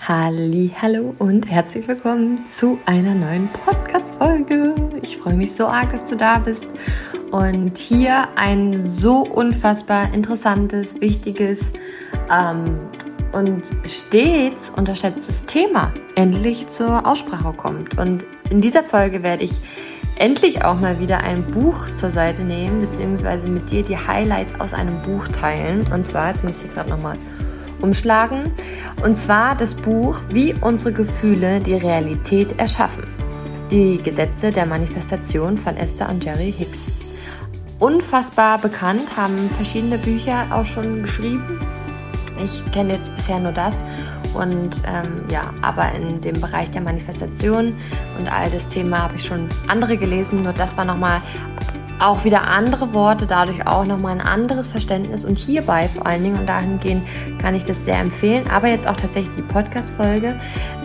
Halli, hallo und herzlich willkommen zu einer neuen Podcast-Folge. Ich freue mich so arg, dass du da bist und hier ein so unfassbar interessantes, wichtiges ähm, und stets unterschätztes Thema endlich zur Aussprache kommt. Und in dieser Folge werde ich endlich auch mal wieder ein Buch zur Seite nehmen, beziehungsweise mit dir die Highlights aus einem Buch teilen. Und zwar, jetzt muss ich gerade nochmal umschlagen. Und zwar das Buch Wie unsere Gefühle die Realität erschaffen. Die Gesetze der Manifestation von Esther und Jerry Hicks. Unfassbar bekannt, haben verschiedene Bücher auch schon geschrieben. Ich kenne jetzt bisher nur das. Und ähm, ja, aber in dem Bereich der Manifestation und all das Thema habe ich schon andere gelesen. Nur das war nochmal auch wieder andere Worte, dadurch auch nochmal ein anderes Verständnis und hierbei vor allen Dingen und dahingehend kann ich das sehr empfehlen, aber jetzt auch tatsächlich die Podcast-Folge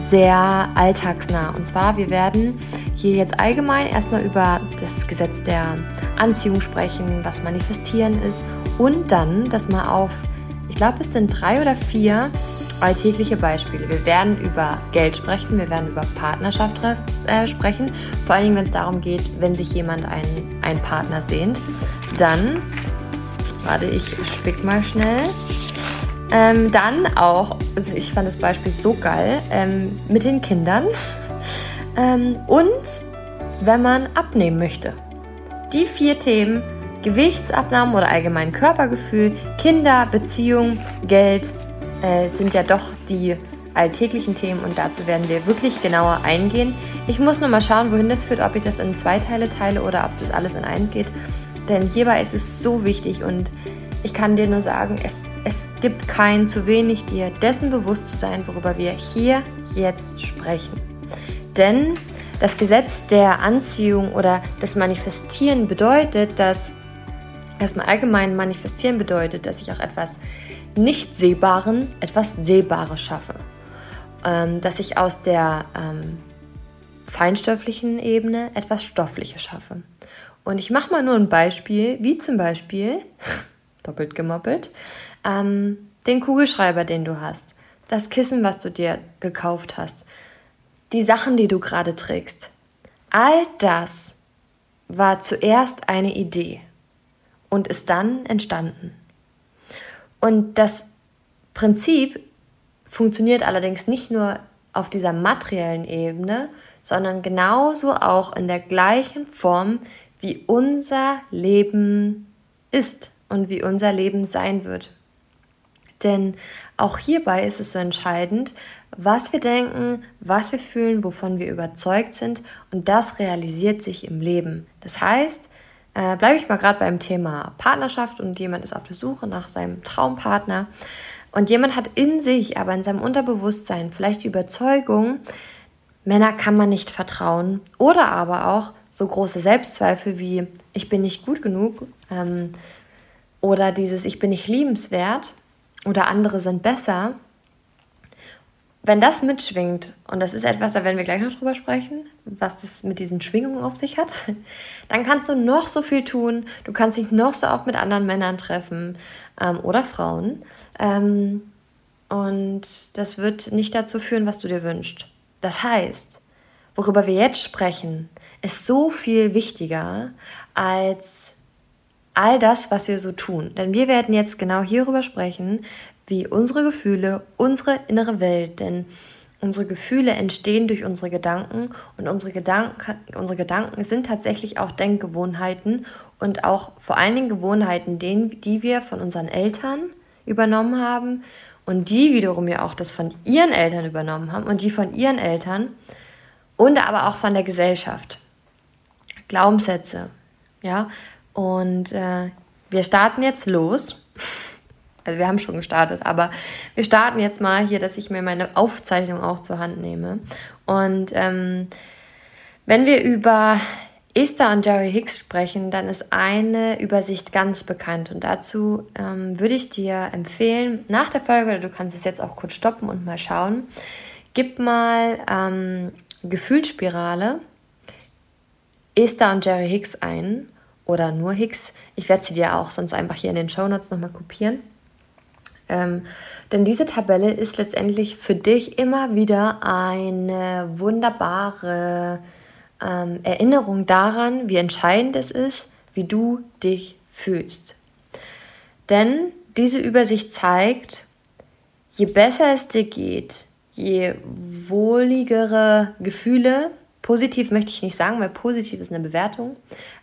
sehr alltagsnah. Und zwar, wir werden hier jetzt allgemein erstmal über das Gesetz der Anziehung sprechen, was manifestieren ist und dann das mal auf, ich glaube, es sind drei oder vier alltägliche Beispiele. Wir werden über Geld sprechen, wir werden über Partnerschaft äh, sprechen, vor allen Dingen, wenn es darum geht, wenn sich jemand einen, einen Partner sehnt. Dann, warte, ich spick mal schnell. Ähm, dann auch, also ich fand das Beispiel so geil, ähm, mit den Kindern. Ähm, und wenn man abnehmen möchte. Die vier Themen, Gewichtsabnahme oder allgemein Körpergefühl, Kinder, Beziehung, Geld, äh, sind ja doch die alltäglichen Themen und dazu werden wir wirklich genauer eingehen. Ich muss nur mal schauen, wohin das führt, ob ich das in zwei Teile teile oder ob das alles in eins geht. Denn hierbei ist es so wichtig und ich kann dir nur sagen, es, es gibt kein zu wenig, dir dessen bewusst zu sein, worüber wir hier jetzt sprechen. Denn das Gesetz der Anziehung oder das Manifestieren bedeutet, dass erstmal allgemein manifestieren bedeutet, dass ich auch etwas nicht Sehbaren etwas Sehbares schaffe. Ähm, dass ich aus der ähm, feinstofflichen Ebene etwas Stoffliches schaffe. Und ich mache mal nur ein Beispiel, wie zum Beispiel, doppelt gemoppelt, ähm, den Kugelschreiber, den du hast, das Kissen, was du dir gekauft hast, die Sachen, die du gerade trägst. All das war zuerst eine Idee und ist dann entstanden. Und das Prinzip funktioniert allerdings nicht nur auf dieser materiellen Ebene, sondern genauso auch in der gleichen Form, wie unser Leben ist und wie unser Leben sein wird. Denn auch hierbei ist es so entscheidend, was wir denken, was wir fühlen, wovon wir überzeugt sind und das realisiert sich im Leben. Das heißt, äh, bleibe ich mal gerade beim Thema Partnerschaft und jemand ist auf der Suche nach seinem Traumpartner. Und jemand hat in sich, aber in seinem Unterbewusstsein vielleicht die Überzeugung, Männer kann man nicht vertrauen oder aber auch so große Selbstzweifel wie ich bin nicht gut genug ähm, oder dieses ich bin nicht liebenswert oder andere sind besser wenn das mitschwingt, und das ist etwas, da werden wir gleich noch drüber sprechen, was das mit diesen Schwingungen auf sich hat, dann kannst du noch so viel tun, du kannst dich noch so oft mit anderen Männern treffen ähm, oder Frauen. Ähm, und das wird nicht dazu führen, was du dir wünschst. Das heißt, worüber wir jetzt sprechen, ist so viel wichtiger als all das, was wir so tun. Denn wir werden jetzt genau hierüber sprechen, wie unsere Gefühle, unsere innere Welt, denn unsere Gefühle entstehen durch unsere Gedanken und unsere Gedanken, unsere Gedanken sind tatsächlich auch Denkgewohnheiten und auch vor allen Dingen Gewohnheiten, die wir von unseren Eltern übernommen haben und die wiederum ja auch das von ihren Eltern übernommen haben und die von ihren Eltern und aber auch von der Gesellschaft. Glaubenssätze, ja. Und äh, wir starten jetzt los. Also wir haben schon gestartet, aber wir starten jetzt mal hier, dass ich mir meine Aufzeichnung auch zur Hand nehme. Und ähm, wenn wir über Esther und Jerry Hicks sprechen, dann ist eine Übersicht ganz bekannt. Und dazu ähm, würde ich dir empfehlen, nach der Folge, oder du kannst es jetzt auch kurz stoppen und mal schauen, gib mal ähm, Gefühlsspirale Esther und Jerry Hicks ein oder nur Hicks. Ich werde sie dir auch sonst einfach hier in den Show Notes nochmal kopieren Ähm, denn diese Tabelle ist letztendlich für dich immer wieder eine wunderbare ähm, Erinnerung daran, wie entscheidend es ist, wie du dich fühlst. Denn diese Übersicht zeigt, je besser es dir geht, je wohligere Gefühle, positiv möchte ich nicht sagen, weil positiv ist eine Bewertung,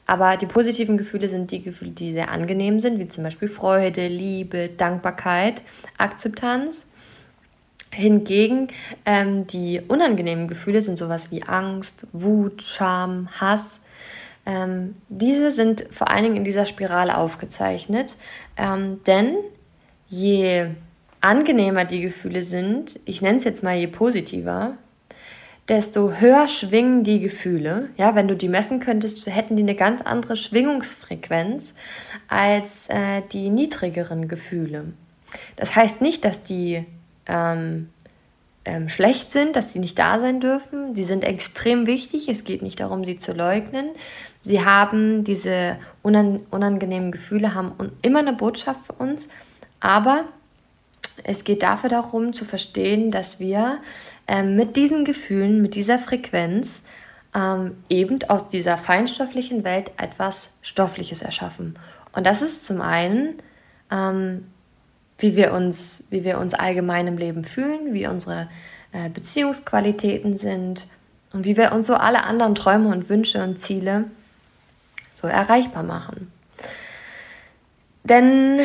aber die positiven Gefühle sind die Gefühle, die sehr angenehm sind, wie zum Beispiel Freude, Liebe, Dankbarkeit, Akzeptanz. Hingegen ähm, die unangenehmen Gefühle sind sowas wie Angst, Wut, Scham, Hass. Ähm, diese sind vor allen Dingen in dieser Spirale aufgezeichnet, ähm, denn je angenehmer die Gefühle sind, ich nenne es jetzt mal je positiver, desto höher schwingen die Gefühle. Ja, wenn du die messen könntest, hätten die eine ganz andere Schwingungsfrequenz als äh, die niedrigeren Gefühle. Das heißt nicht, dass die ähm, ähm, schlecht sind, dass sie nicht da sein dürfen. Die sind extrem wichtig. Es geht nicht darum, sie zu leugnen. Sie haben diese unangenehmen Gefühle, haben immer eine Botschaft für uns. Aber es geht dafür darum zu verstehen, dass wir ähm, mit diesen Gefühlen, mit dieser Frequenz ähm, eben aus dieser feinstofflichen Welt etwas Stoffliches erschaffen. Und das ist zum einen, ähm, wie, wir uns, wie wir uns allgemein im Leben fühlen, wie unsere äh, Beziehungsqualitäten sind und wie wir uns so alle anderen Träume und Wünsche und Ziele so erreichbar machen. Denn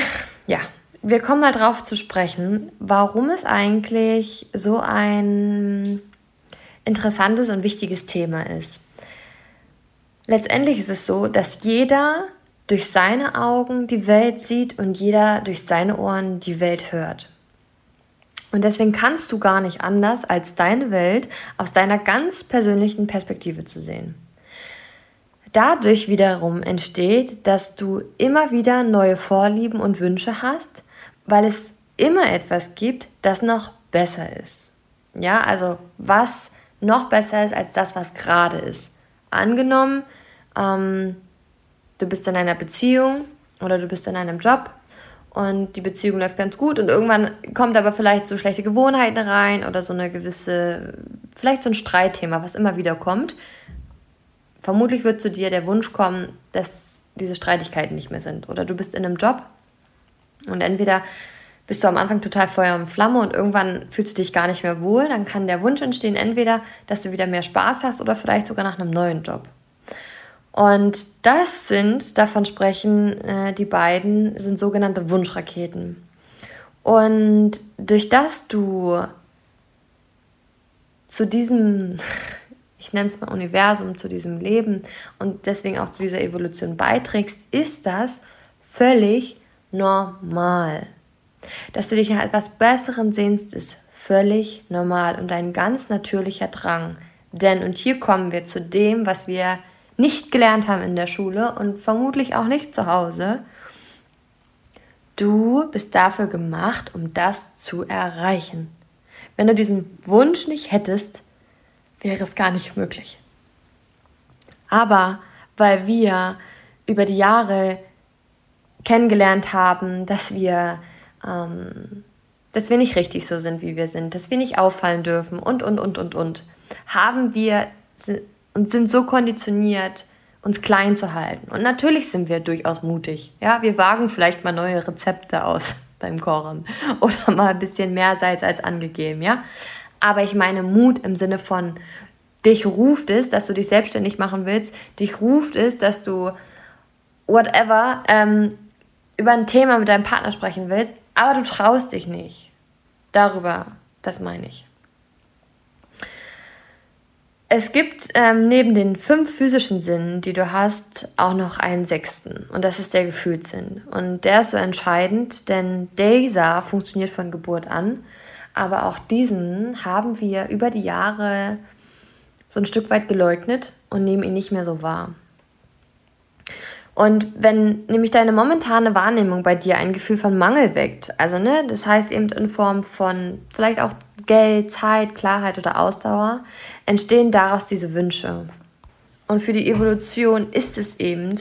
ja, wir kommen mal drauf zu sprechen, warum es eigentlich so ein interessantes und wichtiges Thema ist. Letztendlich ist es so, dass jeder durch seine Augen die Welt sieht und jeder durch seine Ohren die Welt hört. Und deswegen kannst du gar nicht anders, als deine Welt aus deiner ganz persönlichen Perspektive zu sehen. Dadurch wiederum entsteht, dass du immer wieder neue Vorlieben und Wünsche hast, weil es immer etwas gibt, das noch besser ist. Ja, also was noch besser ist als das, was gerade ist. Angenommen, ähm, du bist in einer Beziehung oder du bist in einem Job und die Beziehung läuft ganz gut und irgendwann kommt aber vielleicht so schlechte Gewohnheiten rein oder so eine gewisse, vielleicht so ein Streitthema, was immer wieder kommt. Vermutlich wird zu dir der Wunsch kommen, dass diese Streitigkeiten nicht mehr sind. Oder du bist in einem Job und entweder bist du am Anfang total Feuer und Flamme und irgendwann fühlst du dich gar nicht mehr wohl. Dann kann der Wunsch entstehen, entweder, dass du wieder mehr Spaß hast oder vielleicht sogar nach einem neuen Job. Und das sind, davon sprechen äh, die beiden, sind sogenannte Wunschraketen. Und durch das du zu diesem, ich nenne es mal Universum, zu diesem Leben und deswegen auch zu dieser Evolution beiträgst, ist das völlig normal. Dass du dich nach etwas Besseren sehnst, ist völlig normal und ein ganz natürlicher Drang. Denn, und hier kommen wir zu dem, was wir nicht gelernt haben in der Schule und vermutlich auch nicht zu Hause, du bist dafür gemacht, um das zu erreichen. Wenn du diesen Wunsch nicht hättest, wäre es gar nicht möglich. Aber weil wir über die Jahre kennengelernt haben, dass wir, ähm, dass wir nicht richtig so sind, wie wir sind, dass wir nicht auffallen dürfen und, und, und, und, und, haben wir und sind so konditioniert, uns klein zu halten. Und natürlich sind wir durchaus mutig. Ja, wir wagen vielleicht mal neue Rezepte aus beim Kochen oder mal ein bisschen mehr Salz als angegeben, ja. Aber ich meine Mut im Sinne von, dich ruft es, dass du dich selbstständig machen willst, dich ruft es, dass du whatever ähm, über ein Thema mit deinem Partner sprechen willst, aber du traust dich nicht. Darüber, das meine ich. Es gibt ähm, neben den fünf physischen Sinnen, die du hast, auch noch einen sechsten. Und das ist der Gefühlssinn. Und der ist so entscheidend, denn dieser funktioniert von Geburt an. Aber auch diesen haben wir über die Jahre so ein Stück weit geleugnet und nehmen ihn nicht mehr so wahr. Und wenn nämlich deine momentane Wahrnehmung bei dir ein Gefühl von Mangel weckt, also ne, das heißt eben in Form von vielleicht auch Geld, Zeit, Klarheit oder Ausdauer, entstehen daraus diese Wünsche. Und für die Evolution ist es eben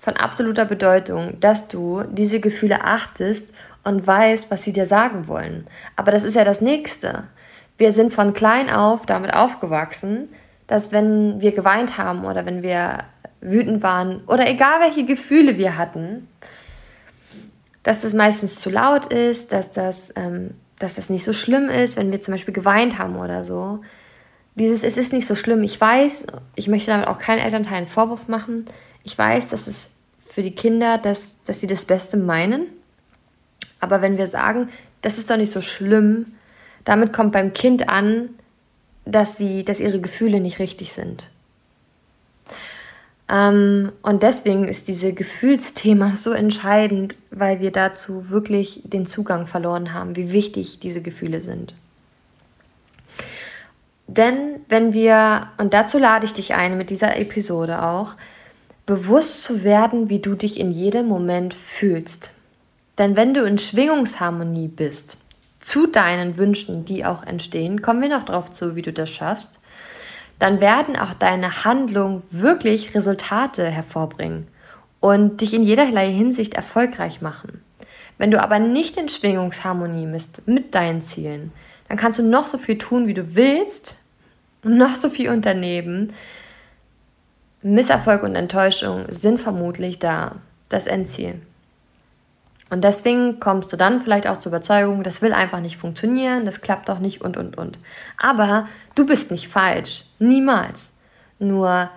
von absoluter Bedeutung, dass du diese Gefühle achtest und weißt, was sie dir sagen wollen. Aber das ist ja das Nächste. Wir sind von klein auf damit aufgewachsen, dass wenn wir geweint haben oder wenn wir wütend waren oder egal welche Gefühle wir hatten, dass das meistens zu laut ist, dass das, ähm, dass das nicht so schlimm ist, wenn wir zum Beispiel geweint haben oder so. Dieses, es ist nicht so schlimm. Ich weiß, ich möchte damit auch keinen Elternteil einen Vorwurf machen. Ich weiß, dass es für die Kinder, dass, dass sie das Beste meinen. Aber wenn wir sagen, das ist doch nicht so schlimm, damit kommt beim Kind an, dass, sie, dass ihre Gefühle nicht richtig sind. Ähm, und deswegen ist dieses Gefühlsthema so entscheidend, weil wir dazu wirklich den Zugang verloren haben, wie wichtig diese Gefühle sind. Denn wenn wir, und dazu lade ich dich ein mit dieser Episode auch, bewusst zu werden, wie du dich in jedem Moment fühlst. Denn wenn du in Schwingungsharmonie bist, zu deinen Wünschen, die auch entstehen, kommen wir noch darauf zu, wie du das schaffst, dann werden auch deine Handlungen wirklich Resultate hervorbringen und dich in jederlei Hinsicht erfolgreich machen. Wenn du aber nicht in Schwingungsharmonie bist mit deinen Zielen, dann kannst du noch so viel tun, wie du willst und noch so viel unternehmen. Misserfolg und Enttäuschung sind vermutlich da, das Endziel. Und deswegen kommst du dann vielleicht auch zur Überzeugung, das will einfach nicht funktionieren, das klappt doch nicht und, und, und. Aber du bist nicht falsch, niemals. Nur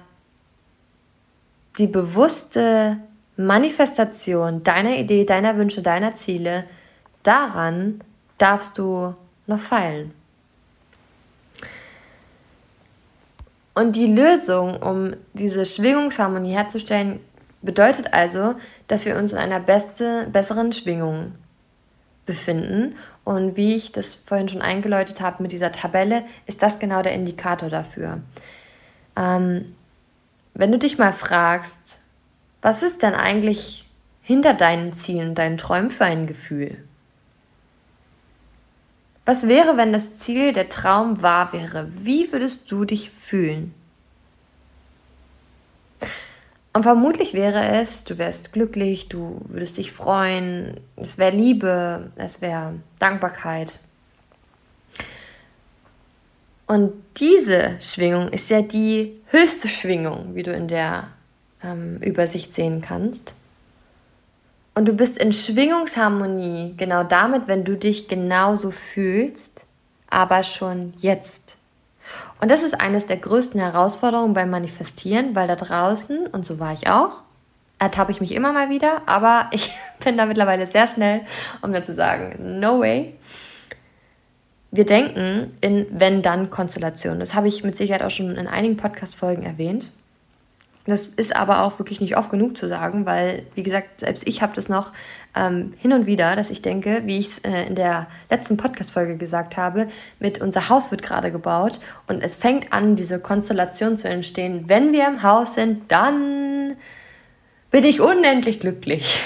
die bewusste Manifestation deiner Idee, deiner Wünsche, deiner Ziele, daran darfst du noch feilen. Und die Lösung, um diese Schwingungsharmonie herzustellen, bedeutet also, dass wir uns in einer beste, besseren Schwingung befinden. Und wie ich das vorhin schon eingeläutet habe mit dieser Tabelle, ist das genau der Indikator dafür. Ähm, wenn du dich mal fragst, was ist denn eigentlich hinter deinen Zielen, deinen Träumen für ein Gefühl? Was wäre, wenn das Ziel, der Traum wahr wäre? Wie würdest du dich fühlen? Und vermutlich wäre es, du wärst glücklich, du würdest dich freuen, es wäre Liebe, es wäre Dankbarkeit. Und diese Schwingung ist ja die höchste Schwingung, wie du in der ähm, Übersicht sehen kannst. Und du bist in Schwingungsharmonie genau damit, wenn du dich genauso fühlst, aber schon jetzt. Und das ist eines der größten Herausforderungen beim Manifestieren, weil da draußen, und so war ich auch, ertappe ich mich immer mal wieder, aber ich bin da mittlerweile sehr schnell, um dann zu sagen, no way. Wir denken in Wenn-Dann-Konstellationen. Das habe ich mit Sicherheit auch schon in einigen Podcast-Folgen erwähnt. Das ist aber auch wirklich nicht oft genug zu sagen, weil, wie gesagt, selbst ich habe das noch ähm, hin und wieder, dass ich denke, wie ich es äh, in der letzten Podcast-Folge gesagt habe, mit unser Haus wird gerade gebaut und es fängt an, diese Konstellation zu entstehen. Wenn wir im Haus sind, dann bin ich unendlich glücklich.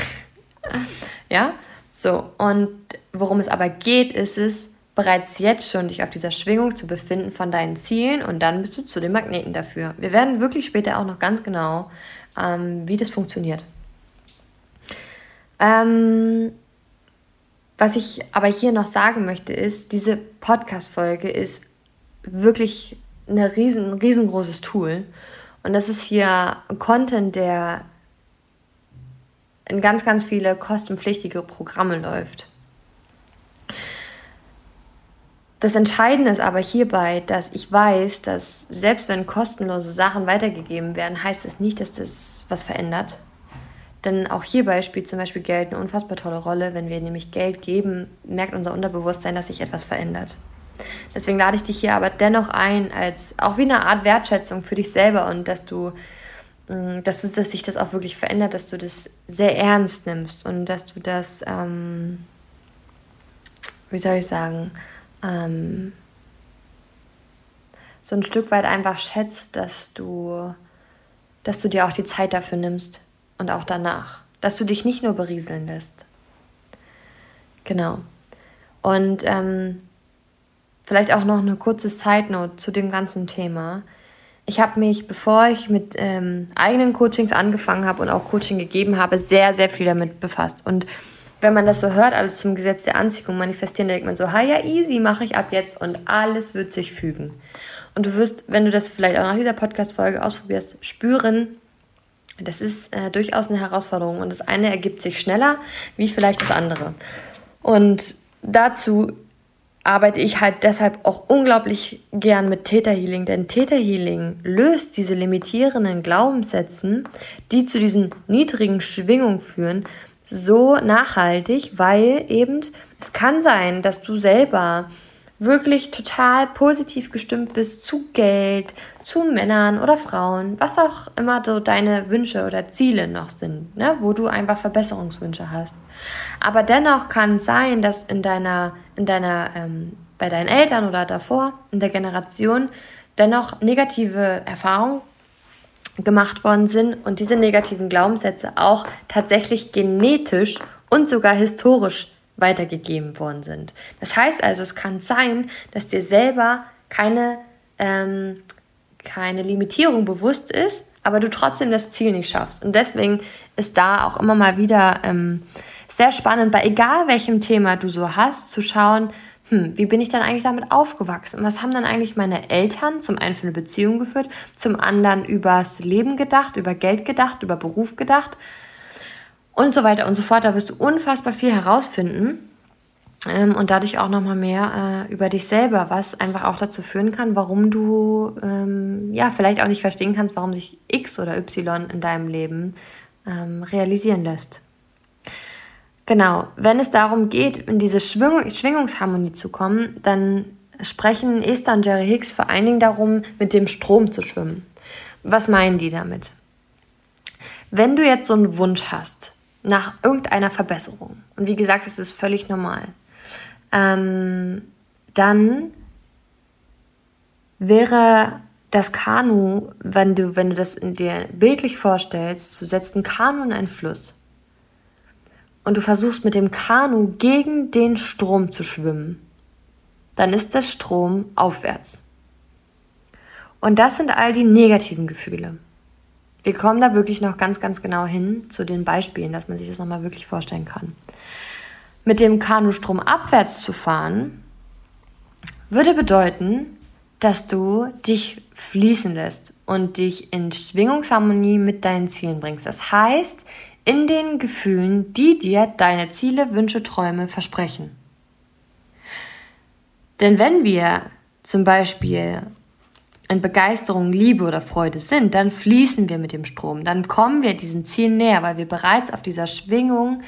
ja, so. Und worum es aber geht, ist es, bereits jetzt schon dich auf dieser Schwingung zu befinden von deinen Zielen und dann bist du zu den Magneten dafür. Wir werden wirklich später auch noch ganz genau, ähm, wie das funktioniert. Ähm, was ich aber hier noch sagen möchte, ist, diese Podcast-Folge ist wirklich ein riesen, riesengroßes Tool. Und das ist hier Content, der in ganz, ganz viele kostenpflichtige Programme läuft. Das Entscheidende ist aber hierbei, dass ich weiß, dass selbst wenn kostenlose Sachen weitergegeben werden, heißt es das nicht, dass das was verändert. Denn auch hierbei spielt zum Beispiel Geld eine unfassbar tolle Rolle. Wenn wir nämlich Geld geben, merkt unser Unterbewusstsein, dass sich etwas verändert. Deswegen lade ich dich hier aber dennoch ein, als auch wie eine Art Wertschätzung für dich selber und dass du, mm, dass, du, dass sich das auch wirklich verändert, dass du das sehr ernst nimmst und dass du das, ähm, wie soll ich sagen, ähm, so ein Stück weit einfach schätzt, dass du, dass du dir auch die Zeit dafür nimmst und auch danach. Dass du dich nicht nur berieseln lässt. Genau. Und ähm, vielleicht auch noch eine kurze Zeitnote zu dem ganzen Thema. Ich habe mich, bevor ich mit ähm, eigenen Coachings angefangen habe und auch Coaching gegeben habe, sehr, sehr viel damit befasst. Und wenn man das so hört, alles zum Gesetz der Anziehung manifestieren, dann denkt man so, ha ja, easy, mache ich ab jetzt und alles wird sich fügen. Und du wirst, wenn du das vielleicht auch nach dieser Podcast-Folge ausprobierst, spüren, das ist äh, durchaus eine Herausforderung und das eine ergibt sich schneller wie vielleicht das andere. Und dazu arbeite ich halt deshalb auch unglaublich gern mit Theta Healing, denn Theta Healing löst diese limitierenden Glaubenssätzen, die zu diesen niedrigen Schwingungen führen, so nachhaltig, weil eben es kann sein, dass du selber wirklich total positiv gestimmt bist zu Geld, zu Männern oder Frauen, was auch immer so deine Wünsche oder Ziele noch sind, ne? wo du einfach Verbesserungswünsche hast. Aber dennoch kann es sein, dass in deiner, in deiner, ähm, bei deinen Eltern oder davor, in der Generation, dennoch negative Erfahrungen gemacht worden sind und diese negativen Glaubenssätze auch tatsächlich genetisch und sogar historisch weitergegeben worden sind. Das heißt also, es kann sein, dass dir selber keine, ähm, keine Limitierung bewusst ist, aber du trotzdem das Ziel nicht schaffst. Und deswegen ist da auch immer mal wieder ähm, sehr spannend, bei egal welchem Thema du so hast, zu schauen, hm, wie bin ich dann eigentlich damit aufgewachsen? Was haben dann eigentlich meine Eltern zum einen für eine Beziehung geführt, zum anderen übers Leben gedacht, über Geld gedacht, über Beruf gedacht? Und so weiter und so fort. Da wirst du unfassbar viel herausfinden ähm, und dadurch auch nochmal mehr äh, über dich selber, was einfach auch dazu führen kann, warum du ähm, ja vielleicht auch nicht verstehen kannst, warum sich X oder Y in deinem Leben ähm, realisieren lässt. Genau, wenn es darum geht, in diese Schwingung, Schwingungsharmonie zu kommen, dann sprechen Esther und Jerry Hicks vor allen Dingen darum, mit dem Strom zu schwimmen. Was meinen die damit? Wenn du jetzt so einen Wunsch hast, nach irgendeiner Verbesserung. Und wie gesagt, es ist völlig normal. Ähm, dann wäre das Kanu, wenn du, wenn du das in dir bildlich vorstellst, du setzt ein Kanu in einen Fluss und du versuchst mit dem Kanu gegen den Strom zu schwimmen, dann ist der Strom aufwärts. Und das sind all die negativen Gefühle. Wir kommen da wirklich noch ganz, ganz genau hin zu den Beispielen, dass man sich das nochmal wirklich vorstellen kann. Mit dem Kanustrom abwärts zu fahren, würde bedeuten, dass du dich fließen lässt und dich in Schwingungsharmonie mit deinen Zielen bringst. Das heißt, in den Gefühlen, die dir deine Ziele, Wünsche, Träume versprechen. Denn wenn wir zum Beispiel in Begeisterung, Liebe oder Freude sind, dann fließen wir mit dem Strom, dann kommen wir diesen Zielen näher, weil wir bereits auf dieser Schwingung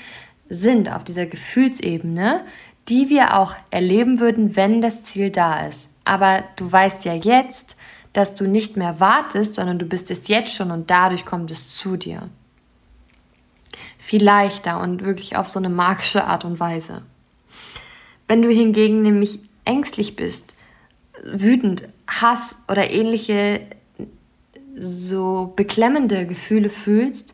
sind, auf dieser Gefühlsebene, die wir auch erleben würden, wenn das Ziel da ist. Aber du weißt ja jetzt, dass du nicht mehr wartest, sondern du bist es jetzt schon und dadurch kommt es zu dir. Viel leichter und wirklich auf so eine magische Art und Weise. Wenn du hingegen nämlich ängstlich bist, wütend, Hass oder ähnliche so beklemmende Gefühle fühlst,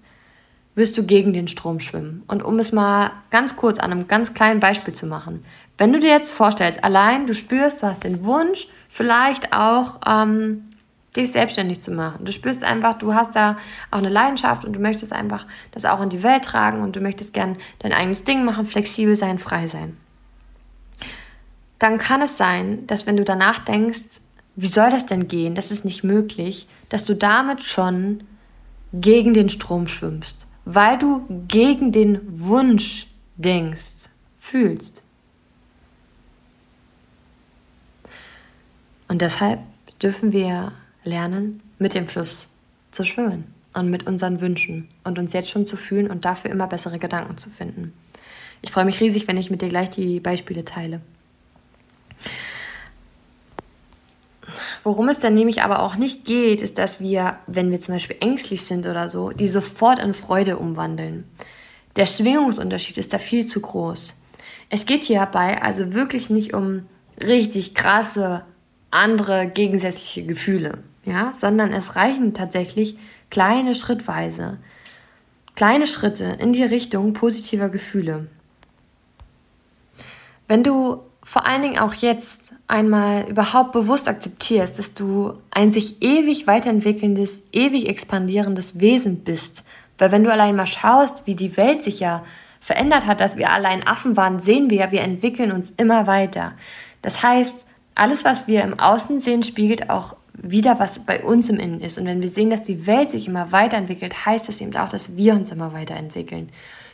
wirst du gegen den Strom schwimmen. Und um es mal ganz kurz an einem ganz kleinen Beispiel zu machen, wenn du dir jetzt vorstellst, allein du spürst, du hast den Wunsch, vielleicht auch ähm, dich selbstständig zu machen. Du spürst einfach, du hast da auch eine Leidenschaft und du möchtest einfach das auch in die Welt tragen und du möchtest gern dein eigenes Ding machen, flexibel sein, frei sein dann kann es sein, dass wenn du danach denkst, wie soll das denn gehen, das ist nicht möglich, dass du damit schon gegen den Strom schwimmst, weil du gegen den Wunsch denkst, fühlst. Und deshalb dürfen wir lernen, mit dem Fluss zu schwimmen und mit unseren Wünschen und uns jetzt schon zu fühlen und dafür immer bessere Gedanken zu finden. Ich freue mich riesig, wenn ich mit dir gleich die Beispiele teile. Worum es dann nämlich aber auch nicht geht, ist, dass wir, wenn wir zum Beispiel ängstlich sind oder so, die sofort in Freude umwandeln. Der Schwingungsunterschied ist da viel zu groß. Es geht hierbei also wirklich nicht um richtig krasse andere gegensätzliche Gefühle, ja, sondern es reichen tatsächlich kleine Schrittweise, kleine Schritte in die Richtung positiver Gefühle. Wenn du vor allen Dingen auch jetzt einmal überhaupt bewusst akzeptierst, dass du ein sich ewig weiterentwickelndes, ewig expandierendes Wesen bist. Weil wenn du allein mal schaust, wie die Welt sich ja verändert hat, dass wir alle ein Affen waren, sehen wir, wir entwickeln uns immer weiter. Das heißt, alles, was wir im Außen sehen, spiegelt auch wieder, was bei uns im Innen ist. Und wenn wir sehen, dass die Welt sich immer weiterentwickelt, heißt das eben auch, dass wir uns immer weiterentwickeln.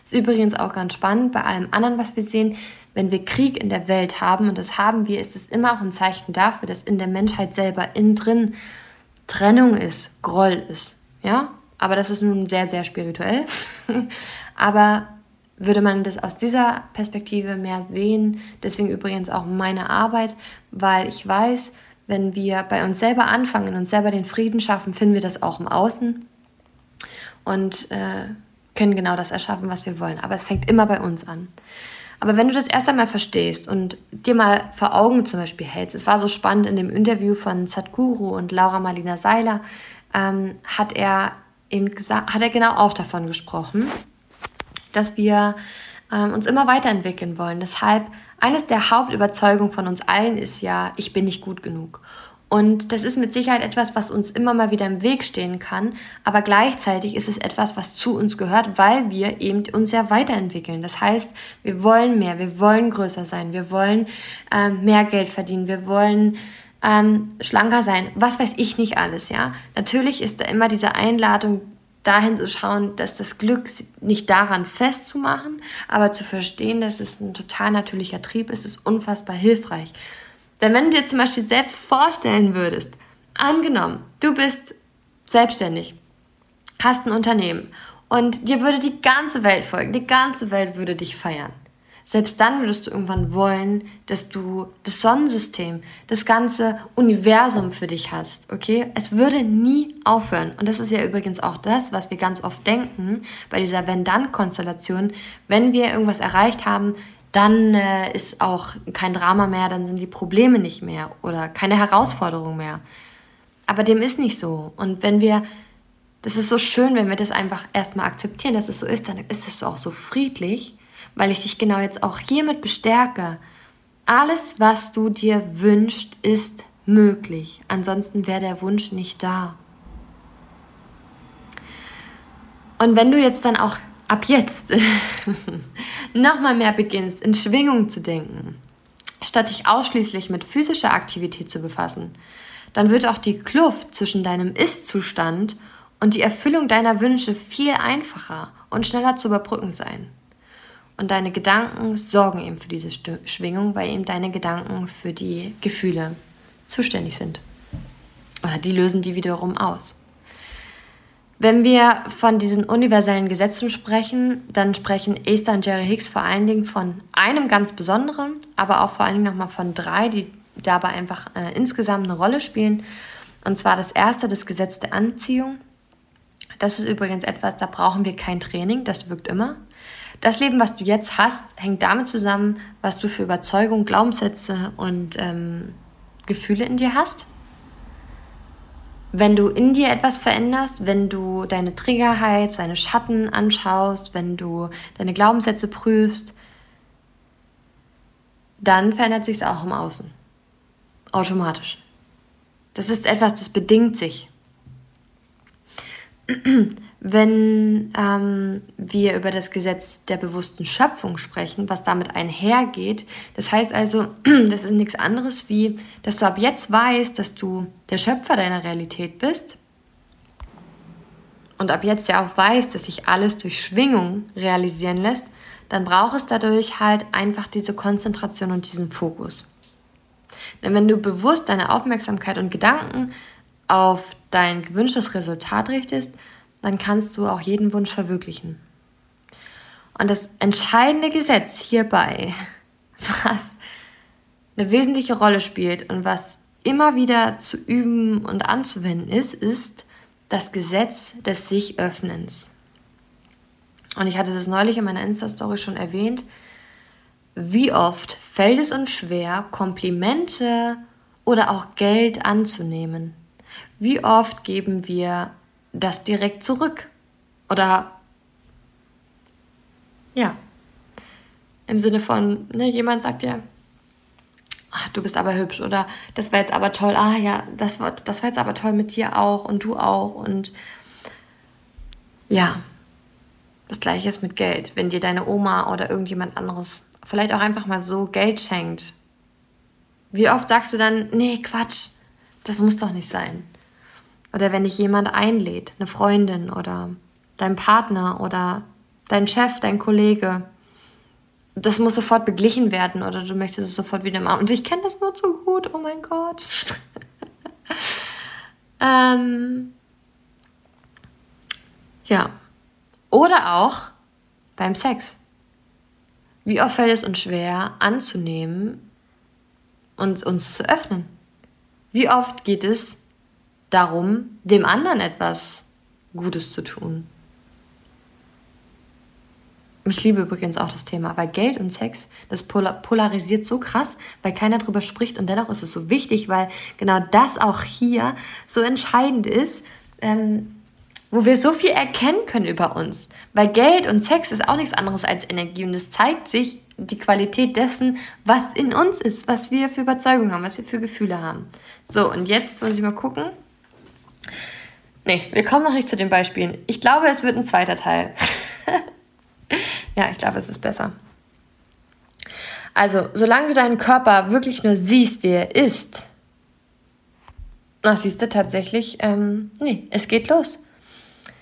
Ist übrigens auch ganz spannend bei allem anderen, was wir sehen. Wenn wir Krieg in der Welt haben, und das haben wir, ist es immer auch ein Zeichen dafür, dass in der Menschheit selber innen drin Trennung ist, Groll ist. Ja? Aber das ist nun sehr, sehr spirituell. Aber würde man das aus dieser Perspektive mehr sehen, deswegen übrigens auch meine Arbeit, weil ich weiß, wenn wir bei uns selber anfangen, uns selber den Frieden schaffen, finden wir das auch im Außen und äh, können genau das erschaffen, was wir wollen. Aber es fängt immer bei uns an. Aber wenn du das erst einmal verstehst und dir mal vor Augen zum Beispiel hältst, es war so spannend in dem Interview von Sadhguru und Laura Marlina Seiler, ähm, hat er eben gesagt, hat er genau auch davon gesprochen, dass wir ähm, uns immer weiterentwickeln wollen. Deshalb eines der Hauptüberzeugungen von uns allen ist ja, ich bin nicht gut genug. Und das ist mit Sicherheit etwas, was uns immer mal wieder im Weg stehen kann, aber gleichzeitig ist es etwas, was zu uns gehört, weil wir eben uns ja weiterentwickeln. Das heißt, wir wollen mehr, wir wollen größer sein, wir wollen ähm, mehr Geld verdienen, wir wollen ähm, schlanker sein, was weiß ich nicht alles, ja. Natürlich ist da immer diese Einladung, dahin zu schauen, dass das Glück nicht daran festzumachen, aber zu verstehen, dass es ein total natürlicher Trieb ist, ist unfassbar hilfreich. Denn wenn du dir zum Beispiel selbst vorstellen würdest, angenommen, du bist selbstständig, hast ein Unternehmen und dir würde die ganze Welt folgen, die ganze Welt würde dich feiern selbst dann würdest du irgendwann wollen, dass du das Sonnensystem, das ganze Universum für dich hast, okay? Es würde nie aufhören. Und das ist ja übrigens auch das, was wir ganz oft denken bei dieser Wenn-Dann-Konstellation. Wenn wir irgendwas erreicht haben, dann äh, ist auch kein Drama mehr, dann sind die Probleme nicht mehr oder keine Herausforderung mehr. Aber dem ist nicht so. Und wenn wir, das ist so schön, wenn wir das einfach erstmal akzeptieren, dass es so ist, dann ist es auch so friedlich weil ich dich genau jetzt auch hiermit bestärke. Alles, was du dir wünschst, ist möglich. Ansonsten wäre der Wunsch nicht da. Und wenn du jetzt dann auch ab jetzt nochmal mehr beginnst, in Schwingung zu denken, statt dich ausschließlich mit physischer Aktivität zu befassen, dann wird auch die Kluft zwischen deinem Ist-Zustand und die Erfüllung deiner Wünsche viel einfacher und schneller zu überbrücken sein. Und deine Gedanken sorgen eben für diese Schwingung, weil eben deine Gedanken für die Gefühle zuständig sind. Oder die lösen die wiederum aus. Wenn wir von diesen universellen Gesetzen sprechen, dann sprechen Esther und Jerry Hicks vor allen Dingen von einem ganz besonderen, aber auch vor allen Dingen nochmal von drei, die dabei einfach äh, insgesamt eine Rolle spielen. Und zwar das erste, das Gesetz der Anziehung. Das ist übrigens etwas, da brauchen wir kein Training, das wirkt immer. Das Leben, was du jetzt hast, hängt damit zusammen, was du für Überzeugungen, Glaubenssätze und ähm, Gefühle in dir hast. Wenn du in dir etwas veränderst, wenn du deine Trigger deine Schatten anschaust, wenn du deine Glaubenssätze prüfst, dann verändert sich es auch im Außen. Automatisch. Das ist etwas, das bedingt sich wenn ähm, wir über das Gesetz der bewussten Schöpfung sprechen, was damit einhergeht. Das heißt also, das ist nichts anderes wie, dass du ab jetzt weißt, dass du der Schöpfer deiner Realität bist und ab jetzt ja auch weißt, dass sich alles durch Schwingung realisieren lässt, dann braucht es dadurch halt einfach diese Konzentration und diesen Fokus. Denn wenn du bewusst deine Aufmerksamkeit und Gedanken auf dein gewünschtes Resultat richtest, dann kannst du auch jeden Wunsch verwirklichen. Und das entscheidende Gesetz hierbei, was eine wesentliche Rolle spielt und was immer wieder zu üben und anzuwenden ist, ist das Gesetz des sich Öffnens. Und ich hatte das neulich in meiner Insta-Story schon erwähnt. Wie oft fällt es uns schwer, Komplimente oder auch Geld anzunehmen? Wie oft geben wir das direkt zurück. Oder ja, im Sinne von, ne, jemand sagt ja, ach, du bist aber hübsch oder das war jetzt aber toll, ah ja, das war, das war jetzt aber toll mit dir auch und du auch und ja, Das gleiche ist mit Geld. Wenn dir deine Oma oder irgendjemand anderes vielleicht auch einfach mal so Geld schenkt. Wie oft sagst du dann, nee, Quatsch, das muss doch nicht sein. Oder wenn dich jemand einlädt, eine Freundin oder dein Partner oder dein Chef, dein Kollege, das muss sofort beglichen werden oder du möchtest es sofort wieder machen. Und ich kenne das nur zu gut, oh mein Gott. ähm, ja. Oder auch beim Sex. Wie oft fällt es uns schwer anzunehmen und uns zu öffnen? Wie oft geht es darum, dem anderen etwas Gutes zu tun? Ich liebe übrigens auch das Thema, weil Geld und Sex, das polarisiert so krass, weil keiner drüber spricht und dennoch ist es so wichtig, weil genau das auch hier so entscheidend ist, ähm, wo wir so viel erkennen können über uns. Weil Geld und Sex ist auch nichts anderes als Energie und es zeigt sich die Qualität dessen, was in uns ist, was wir für Überzeugungen haben, was wir für Gefühle haben. So, und jetzt wollen Sie mal gucken. Nee, wir kommen noch nicht zu den Beispielen. Ich glaube, es wird ein zweiter Teil. Ja, ich glaube, es ist besser. Also, solange du deinen Körper wirklich nur siehst, wie er ist, na, siehst du tatsächlich, ähm, nee, es geht los.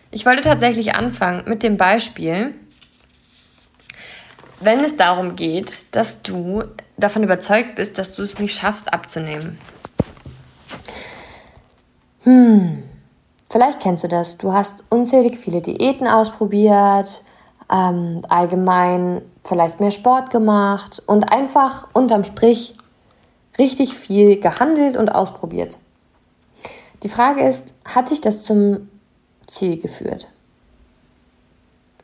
Ich wollte tatsächlich anfangen mit dem Beispiel, wenn es darum geht, dass du davon überzeugt bist, dass du es nicht schaffst abzunehmen. Hm, vielleicht kennst du das. Du hast unzählig viele Diäten ausprobiert, ähm, allgemein vielleicht mehr Sport gemacht und einfach unterm Strich richtig viel gehandelt und ausprobiert. Die Frage ist, hat dich das zum Ziel geführt?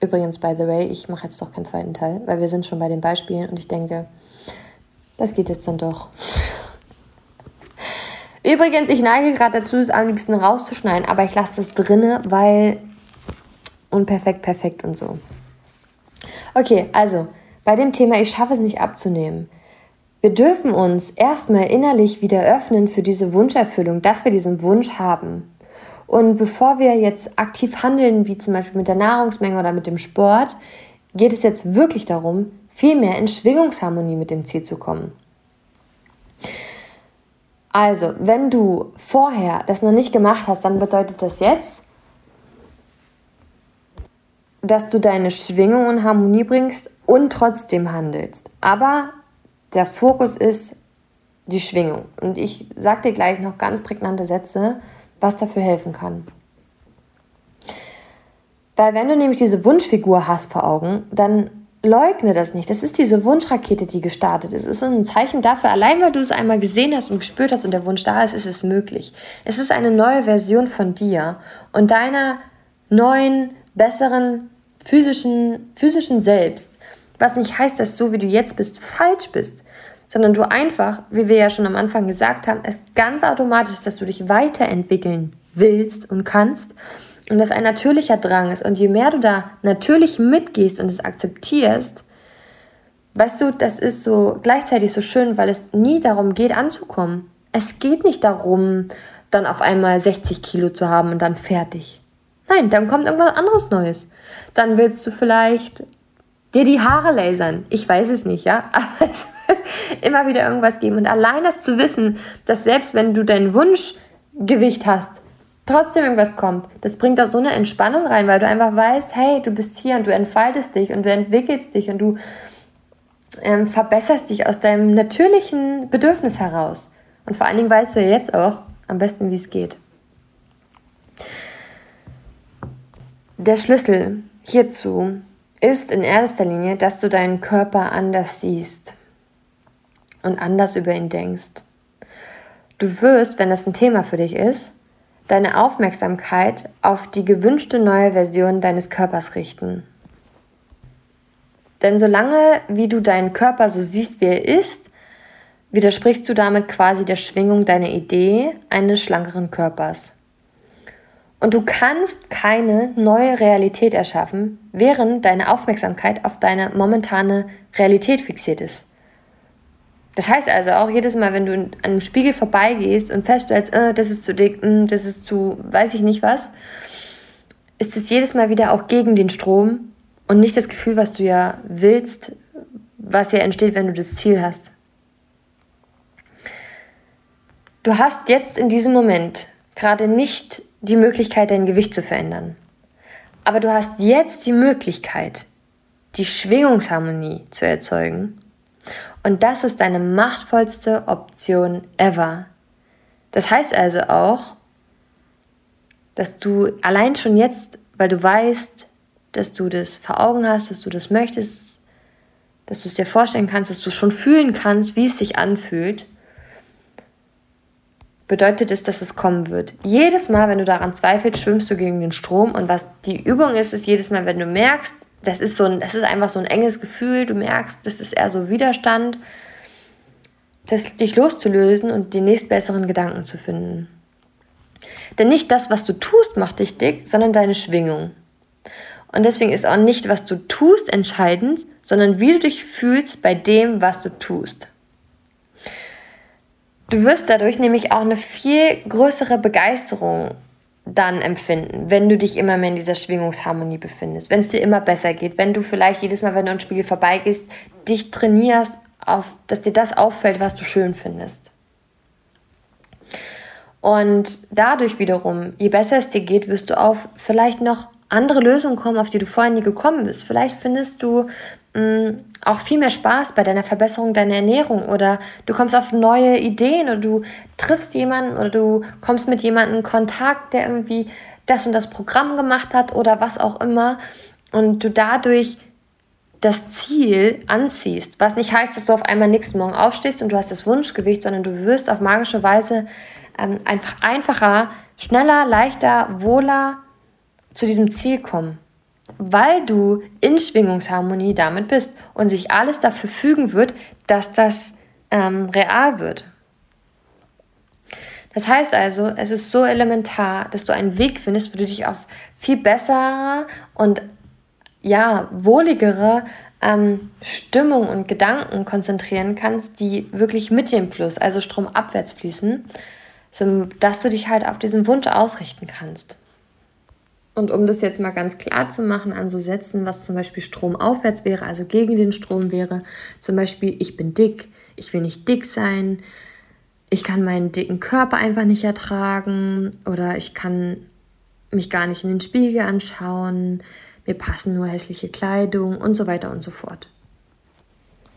Übrigens, by the way, ich mache jetzt doch keinen zweiten Teil, weil wir sind schon bei den Beispielen und ich denke, das geht jetzt dann doch. Übrigens, ich neige gerade dazu, es am liebsten rauszuschneiden, aber ich lasse das drinne, weil unperfekt, perfekt und so. Okay, also bei dem Thema, ich schaffe es nicht abzunehmen. Wir dürfen uns erstmal innerlich wieder öffnen für diese Wunscherfüllung, dass wir diesen Wunsch haben. Und bevor wir jetzt aktiv handeln, wie zum Beispiel mit der Nahrungsmenge oder mit dem Sport, geht es jetzt wirklich darum, viel mehr in Schwingungsharmonie mit dem Ziel zu kommen. Also, wenn du vorher das noch nicht gemacht hast, dann bedeutet das jetzt, dass du deine Schwingung in Harmonie bringst und trotzdem handelst. Aber der Fokus ist die Schwingung. Und ich sage dir gleich noch ganz prägnante Sätze, was dafür helfen kann. Weil wenn du nämlich diese Wunschfigur hast vor Augen, dann leugne das nicht. Das ist diese Wunschrakete, die gestartet ist. Es ist ein Zeichen dafür, allein weil du es einmal gesehen hast und gespürt hast und der Wunsch da ist, ist es möglich. Es ist eine neue Version von dir und deiner neuen, besseren physischen, physischen Selbst. Was nicht heißt, dass so wie du jetzt bist, falsch bist, sondern du einfach, wie wir ja schon am Anfang gesagt haben, es ganz automatisch dass du dich weiterentwickeln willst und kannst und das ein natürlicher Drang ist. Und je mehr du da natürlich mitgehst und es akzeptierst, weißt du, das ist so gleichzeitig so schön, weil es nie darum geht, anzukommen. Es geht nicht darum, dann auf einmal 60 Kilo zu haben und dann fertig. Nein, dann kommt irgendwas anderes Neues. Dann willst du vielleicht dir die Haare lasern. Ich weiß es nicht, ja. Aber es wird immer wieder irgendwas geben. Und allein das zu wissen, dass selbst wenn du dein Wunschgewicht hast, trotzdem irgendwas kommt, das bringt auch so eine Entspannung rein, weil du einfach weißt, hey, du bist hier und du entfaltest dich und du entwickelst dich und du ähm, verbesserst dich aus deinem natürlichen Bedürfnis heraus. Und vor allen Dingen weißt du jetzt auch am besten, wie es geht. Der Schlüssel hierzu ist in erster Linie, dass du deinen Körper anders siehst und anders über ihn denkst. Du wirst, wenn das ein Thema für dich ist, deine Aufmerksamkeit auf die gewünschte neue Version deines Körpers richten. Denn solange wie du deinen Körper so siehst, wie er ist, widersprichst du damit quasi der Schwingung deiner Idee eines schlankeren Körpers. Und du kannst keine neue Realität erschaffen, während deine Aufmerksamkeit auf deine momentane Realität fixiert ist. Das heißt also auch jedes Mal, wenn du an einem Spiegel vorbeigehst und feststellst, äh, das ist zu dick, äh, das ist zu weiß ich nicht was, ist es jedes Mal wieder auch gegen den Strom, und nicht das Gefühl, was du ja willst, was ja entsteht, wenn du das Ziel hast. Du hast jetzt in diesem Moment gerade nicht die Möglichkeit, dein Gewicht zu verändern. Aber du hast jetzt die Möglichkeit, die Schwingungsharmonie zu erzeugen. Und das ist deine machtvollste Option ever. Das heißt also auch, dass du allein schon jetzt, weil du weißt, dass du das vor Augen hast, dass du das möchtest, dass du es dir vorstellen kannst, dass du schon fühlen kannst, wie es sich anfühlt, bedeutet es, dass es kommen wird. Jedes Mal, wenn du daran zweifelst, schwimmst du gegen den Strom. Und was die Übung ist, ist jedes Mal, wenn du merkst, das ist, so ein, das ist einfach so ein enges Gefühl, du merkst, das ist eher so Widerstand, das, dich loszulösen und die nächstbesseren Gedanken zu finden. Denn nicht das, was du tust, macht dich dick, sondern deine Schwingung. Und deswegen ist auch nicht, was du tust, entscheidend, sondern wie du dich fühlst bei dem, was du tust. Du wirst dadurch nämlich auch eine viel größere Begeisterung dann empfinden, wenn du dich immer mehr in dieser Schwingungsharmonie befindest, wenn es dir immer besser geht, wenn du vielleicht jedes Mal, wenn du an Spiegel vorbeigehst, dich trainierst, auf, dass dir das auffällt, was du schön findest. Und dadurch wiederum, je besser es dir geht, wirst du auf vielleicht noch andere Lösungen kommen, auf die du vorher nie gekommen bist. Vielleicht findest du mh, auch viel mehr Spaß bei deiner Verbesserung deiner Ernährung oder du kommst auf neue Ideen oder du triffst jemanden oder du kommst mit jemandem in Kontakt, der irgendwie das und das Programm gemacht hat oder was auch immer und du dadurch das Ziel anziehst, was nicht heißt, dass du auf einmal nächsten Morgen aufstehst und du hast das Wunschgewicht, sondern du wirst auf magische Weise ähm, einfach einfacher, schneller, leichter, wohler zu diesem Ziel kommen weil du in Schwingungsharmonie damit bist und sich alles dafür fügen wird, dass das ähm, real wird. Das heißt also, es ist so elementar, dass du einen Weg findest, wo du dich auf viel bessere und ja, wohligere ähm, Stimmung und Gedanken konzentrieren kannst, die wirklich mit dem Fluss, also stromabwärts fließen, so, dass du dich halt auf diesen Wunsch ausrichten kannst. Und um das jetzt mal ganz klar zu machen an so Sätzen, was zum Beispiel stromaufwärts wäre, also gegen den Strom wäre, zum Beispiel, ich bin dick, ich will nicht dick sein, ich kann meinen dicken Körper einfach nicht ertragen oder ich kann mich gar nicht in den Spiegel anschauen, mir passen nur hässliche Kleidung und so weiter und so fort.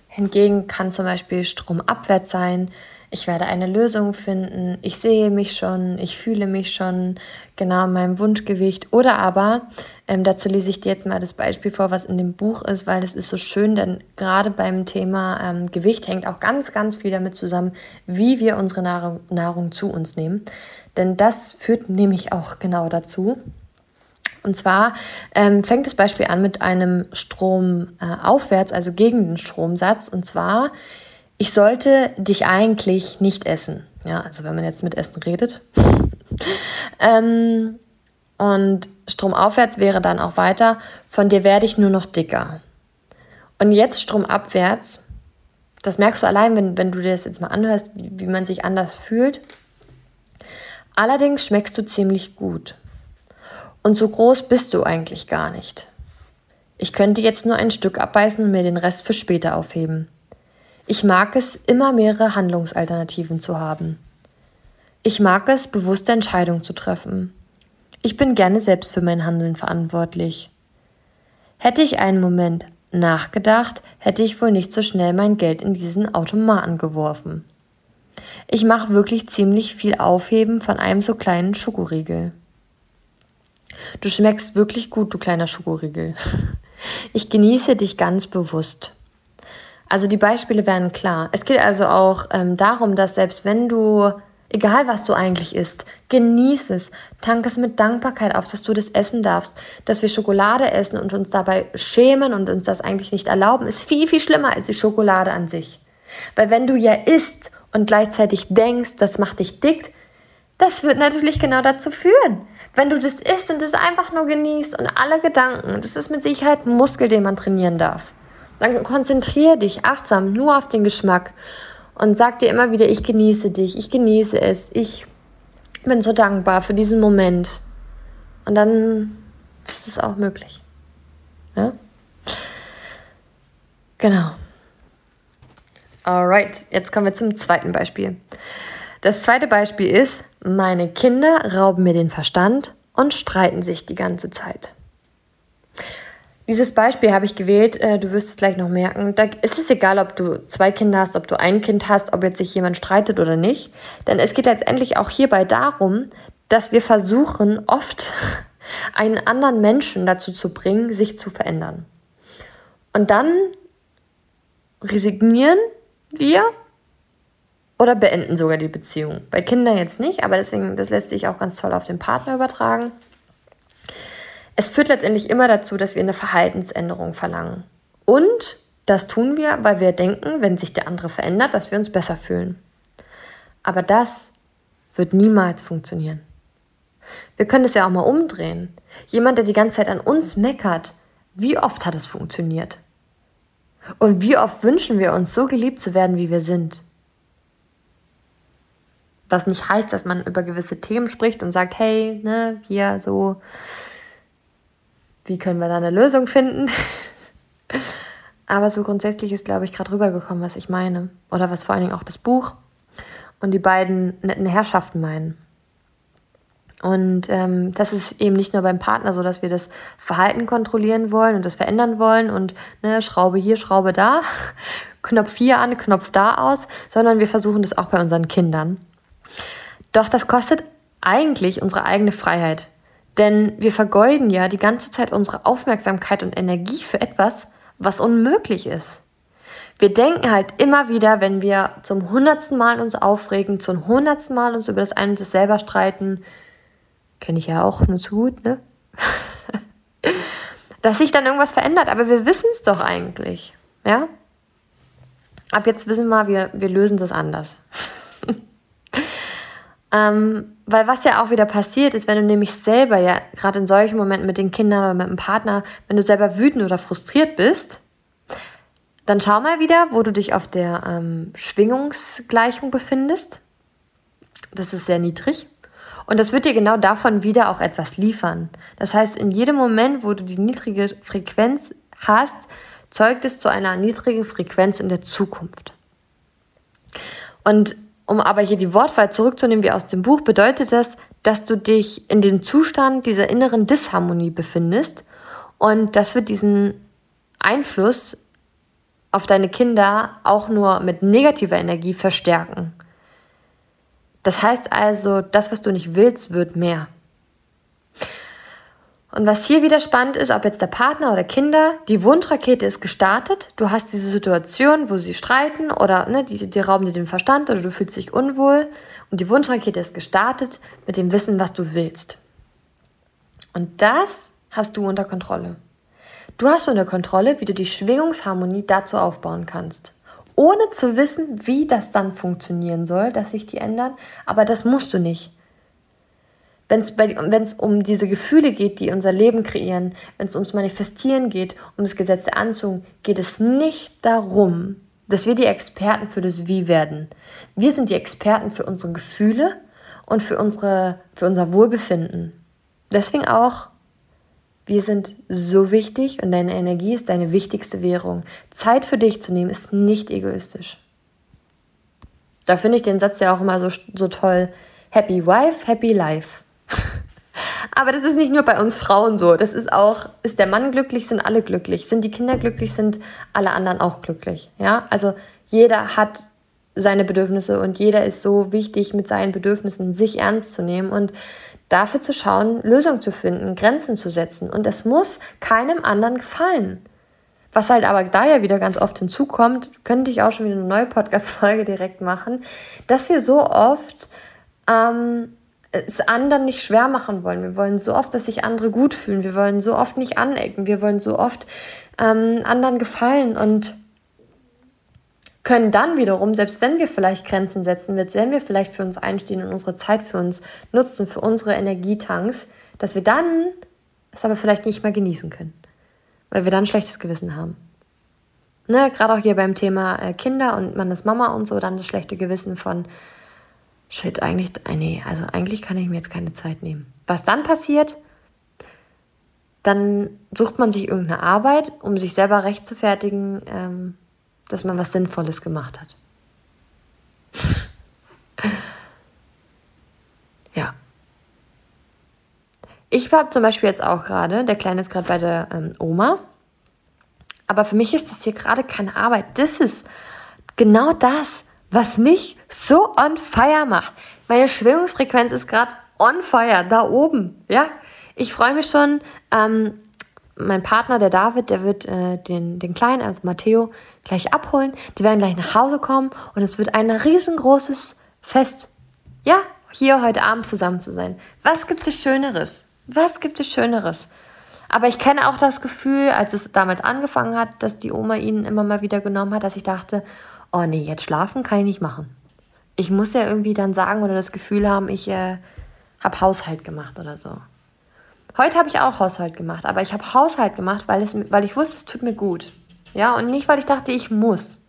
Hingegen kann zum Beispiel stromabwärts sein, ich werde eine Lösung finden, ich sehe mich schon, ich fühle mich schon genau in meinem Wunschgewicht. Oder aber, ähm, dazu lese ich dir jetzt mal das Beispiel vor, was in dem Buch ist, weil das ist so schön, denn gerade beim Thema ähm, Gewicht hängt auch ganz, ganz viel damit zusammen, wie wir unsere Nahrung, Nahrung zu uns nehmen. Denn das führt nämlich auch genau dazu. Und zwar ähm, fängt das Beispiel an mit einem Strom äh, aufwärts, also gegen den Stromsatz. Und zwar ich sollte dich eigentlich nicht essen. Ja, also wenn man jetzt mit Essen redet. ähm, und stromaufwärts wäre dann auch weiter, von dir werde ich nur noch dicker. Und jetzt stromabwärts, das merkst du allein, wenn, wenn du dir das jetzt mal anhörst, wie, wie man sich anders fühlt. Allerdings schmeckst du ziemlich gut. Und so groß bist du eigentlich gar nicht. Ich könnte jetzt nur ein Stück abbeißen und mir den Rest für später aufheben. Ich mag es, immer mehrere Handlungsalternativen zu haben. Ich mag es, bewusste Entscheidungen zu treffen. Ich bin gerne selbst für mein Handeln verantwortlich. Hätte ich einen Moment nachgedacht, hätte ich wohl nicht so schnell mein Geld in diesen Automaten geworfen. Ich mache wirklich ziemlich viel Aufheben von einem so kleinen Schokoriegel. Du schmeckst wirklich gut, du kleiner Schokoriegel. Ich genieße dich ganz bewusst. Also die Beispiele werden klar. Es geht also auch ähm, darum, dass selbst wenn du, egal was du eigentlich isst, genieß es, tank es mit Dankbarkeit auf, dass du das essen darfst. Dass wir Schokolade essen und uns dabei schämen und uns das eigentlich nicht erlauben, ist viel, viel schlimmer als die Schokolade an sich. Weil wenn du ja isst und gleichzeitig denkst, das macht dich dick, das wird natürlich genau dazu führen. Wenn du das isst und das einfach nur genießt und alle Gedanken, das ist mit Sicherheit ein Muskel, den man trainieren darf. Dann konzentriere dich achtsam nur auf den Geschmack und sag dir immer wieder, ich genieße dich, ich genieße es, ich bin so dankbar für diesen Moment. Und dann ist es auch möglich. Ja? Genau. Alright, jetzt kommen wir zum zweiten Beispiel. Das zweite Beispiel ist, meine Kinder rauben mir den Verstand und streiten sich die ganze Zeit. Dieses Beispiel habe ich gewählt, äh, du wirst es gleich noch merken. Da ist es egal, ob du zwei Kinder hast, ob du ein Kind hast, ob jetzt sich jemand streitet oder nicht. Denn es geht letztendlich auch hierbei darum, dass wir versuchen, oft einen anderen Menschen dazu zu bringen, sich zu verändern. Und dann resignieren wir oder beenden sogar die Beziehung. Bei Kindern jetzt nicht, aber deswegen, das lässt sich auch ganz toll auf den Partner übertragen. Es führt letztendlich immer dazu, dass wir eine Verhaltensänderung verlangen. Und das tun wir, weil wir denken, wenn sich der andere verändert, dass wir uns besser fühlen. Aber das wird niemals funktionieren. Wir können es ja auch mal umdrehen. Jemand, der die ganze Zeit an uns meckert, wie oft hat es funktioniert? Und wie oft wünschen wir uns, so geliebt zu werden, wie wir sind? Was nicht heißt, dass man über gewisse Themen spricht und sagt, hey, ne, hier so, wie können wir da eine Lösung finden? Aber so grundsätzlich ist, glaube ich, gerade rübergekommen, was ich meine. Oder was vor allen Dingen auch das Buch und die beiden netten Herrschaften meinen. Und ähm, das ist eben nicht nur beim Partner so, dass wir das Verhalten kontrollieren wollen und das verändern wollen und ne, Schraube hier, Schraube da, Knopf hier an, Knopf da aus, sondern wir versuchen das auch bei unseren Kindern. Doch das kostet eigentlich unsere eigene Freiheit. Denn wir vergeuden ja die ganze Zeit unsere Aufmerksamkeit und Energie für etwas, was unmöglich ist. Wir denken halt immer wieder, wenn wir zum hundertsten Mal uns aufregen, zum hundertsten Mal uns über das eine und das selber streiten, kenne ich ja auch nur zu gut, ne? Dass sich dann irgendwas verändert, aber wir wissen es doch eigentlich, ja? Ab jetzt wissen wir, wir, wir lösen das anders. ähm, weil was ja auch wieder passiert ist, wenn du nämlich selber ja gerade in solchen Momenten mit den Kindern oder mit dem Partner, wenn du selber wütend oder frustriert bist, dann schau mal wieder, wo du dich auf der ähm, Schwingungsgleichung befindest. Das ist sehr niedrig. Und das wird dir genau davon wieder auch etwas liefern. Das heißt, in jedem Moment, wo du die niedrige Frequenz hast, zeugt es zu einer niedrigen Frequenz in der Zukunft. Und um aber hier die Wortwahl zurückzunehmen wie aus dem Buch, bedeutet das, dass du dich in dem Zustand dieser inneren Disharmonie befindest und das wird diesen Einfluss auf deine Kinder auch nur mit negativer Energie verstärken. Das heißt also, das, was du nicht willst, wird mehr. Und was hier wieder spannend ist, ob jetzt der Partner oder Kinder, die Wunschrakete ist gestartet, du hast diese Situation, wo sie streiten oder ne, die, die rauben dir den Verstand oder du fühlst dich unwohl und die Wunschrakete ist gestartet mit dem Wissen, was du willst. Und das hast du unter Kontrolle. Du hast unter Kontrolle, wie du die Schwingungsharmonie dazu aufbauen kannst ohne zu wissen, wie das dann funktionieren soll, dass sich die ändern. Aber das musst du nicht. Wenn es um diese Gefühle geht, die unser Leben kreieren, wenn es ums Manifestieren geht, um das Gesetz der Anziehung, geht es nicht darum, dass wir die Experten für das Wie werden. Wir sind die Experten für unsere Gefühle und für, unsere, für unser Wohlbefinden. Deswegen auch wir sind so wichtig und deine Energie ist deine wichtigste Währung. Zeit für dich zu nehmen ist nicht egoistisch. Da finde ich den Satz ja auch immer so, so toll. Happy Wife, Happy Life. Aber das ist nicht nur bei uns Frauen so. Das ist auch, ist der Mann glücklich, sind alle glücklich. Sind die Kinder glücklich, sind alle anderen auch glücklich. Ja, also jeder hat seine Bedürfnisse und jeder ist so wichtig, mit seinen Bedürfnissen sich ernst zu nehmen. Und dafür zu schauen, Lösungen zu finden, Grenzen zu setzen. Und es muss keinem anderen gefallen. Was halt aber da ja wieder ganz oft hinzukommt, könnte ich auch schon wieder eine neue Podcast-Folge direkt machen, dass wir so oft ähm, es anderen nicht schwer machen wollen. Wir wollen so oft, dass sich andere gut fühlen. Wir wollen so oft nicht anecken. Wir wollen so oft ähm, anderen gefallen. Und können dann wiederum, selbst wenn wir vielleicht Grenzen setzen, wenn wir vielleicht für uns einstehen und unsere Zeit für uns nutzen, für unsere Energietanks, dass wir dann es aber vielleicht nicht mehr genießen können, weil wir dann ein schlechtes Gewissen haben. Ne, Gerade auch hier beim Thema äh, Kinder und man ist Mama und so, dann das schlechte Gewissen von, shit, eigentlich, äh, nee, also eigentlich kann ich mir jetzt keine Zeit nehmen. Was dann passiert, dann sucht man sich irgendeine Arbeit, um sich selber recht zu fertigen, ähm, dass man was Sinnvolles gemacht hat. ja. Ich habe zum Beispiel jetzt auch gerade, der Kleine ist gerade bei der ähm, Oma, aber für mich ist das hier gerade keine Arbeit. Das ist genau das, was mich so on fire macht. Meine Schwingungsfrequenz ist gerade on fire, da oben. Ja, ich freue mich schon. Ähm, mein Partner, der David, der wird äh, den, den Kleinen, also Matteo, gleich abholen. Die werden gleich nach Hause kommen und es wird ein riesengroßes Fest. Ja, hier heute Abend zusammen zu sein. Was gibt es Schöneres? Was gibt es Schöneres? Aber ich kenne auch das Gefühl, als es damals angefangen hat, dass die Oma ihn immer mal wieder genommen hat, dass ich dachte, oh nee, jetzt schlafen kann ich nicht machen. Ich muss ja irgendwie dann sagen oder das Gefühl haben, ich äh, habe Haushalt gemacht oder so. Heute habe ich auch Haushalt gemacht, aber ich habe Haushalt gemacht, weil, es, weil ich wusste, es tut mir gut. Ja, und nicht, weil ich dachte, ich muss.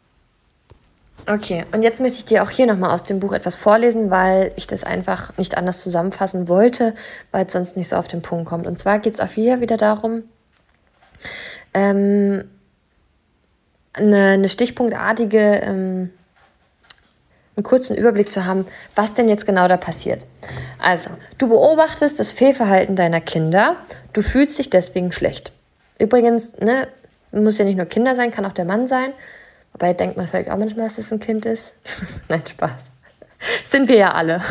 Okay, und jetzt möchte ich dir auch hier nochmal aus dem Buch etwas vorlesen, weil ich das einfach nicht anders zusammenfassen wollte, weil es sonst nicht so auf den Punkt kommt. Und zwar geht es auch hier wieder darum, ähm, eine, eine stichpunktartige ähm, einen kurzen Überblick zu haben, was denn jetzt genau da passiert. Also, du beobachtest das Fehlverhalten deiner Kinder, du fühlst dich deswegen schlecht. Übrigens, ne, muss ja nicht nur Kinder sein, kann auch der Mann sein. Wobei denkt man vielleicht auch manchmal, dass es ein Kind ist. Nein, Spaß. Sind wir ja alle.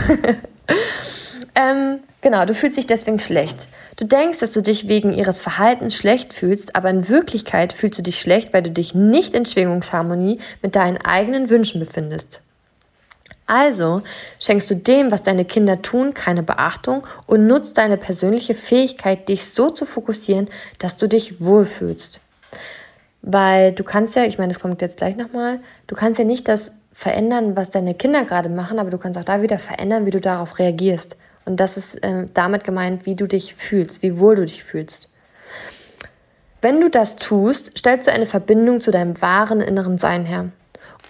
ähm, genau, du fühlst dich deswegen schlecht. Du denkst, dass du dich wegen ihres Verhaltens schlecht fühlst, aber in Wirklichkeit fühlst du dich schlecht, weil du dich nicht in Schwingungsharmonie mit deinen eigenen Wünschen befindest. Also schenkst du dem, was deine Kinder tun, keine Beachtung und nutzt deine persönliche Fähigkeit, dich so zu fokussieren, dass du dich wohlfühlst. Weil du kannst ja, ich meine, das kommt jetzt gleich nochmal, du kannst ja nicht das verändern, was deine Kinder gerade machen, aber du kannst auch da wieder verändern, wie du darauf reagierst. Und das ist äh, damit gemeint, wie du dich fühlst, wie wohl du dich fühlst. Wenn du das tust, stellst du eine Verbindung zu deinem wahren inneren Sein her.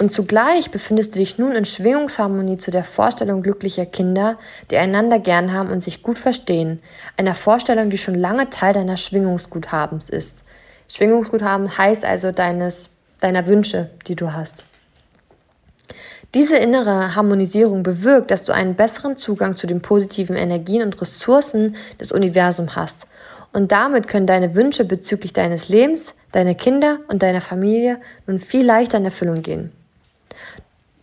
Und zugleich befindest du dich nun in Schwingungsharmonie zu der Vorstellung glücklicher Kinder, die einander gern haben und sich gut verstehen. Einer Vorstellung, die schon lange Teil deiner Schwingungsguthabens ist. Schwingungsguthaben heißt also deines, deiner Wünsche, die du hast. Diese innere Harmonisierung bewirkt, dass du einen besseren Zugang zu den positiven Energien und Ressourcen des Universums hast. Und damit können deine Wünsche bezüglich deines Lebens, deiner Kinder und deiner Familie nun viel leichter in Erfüllung gehen.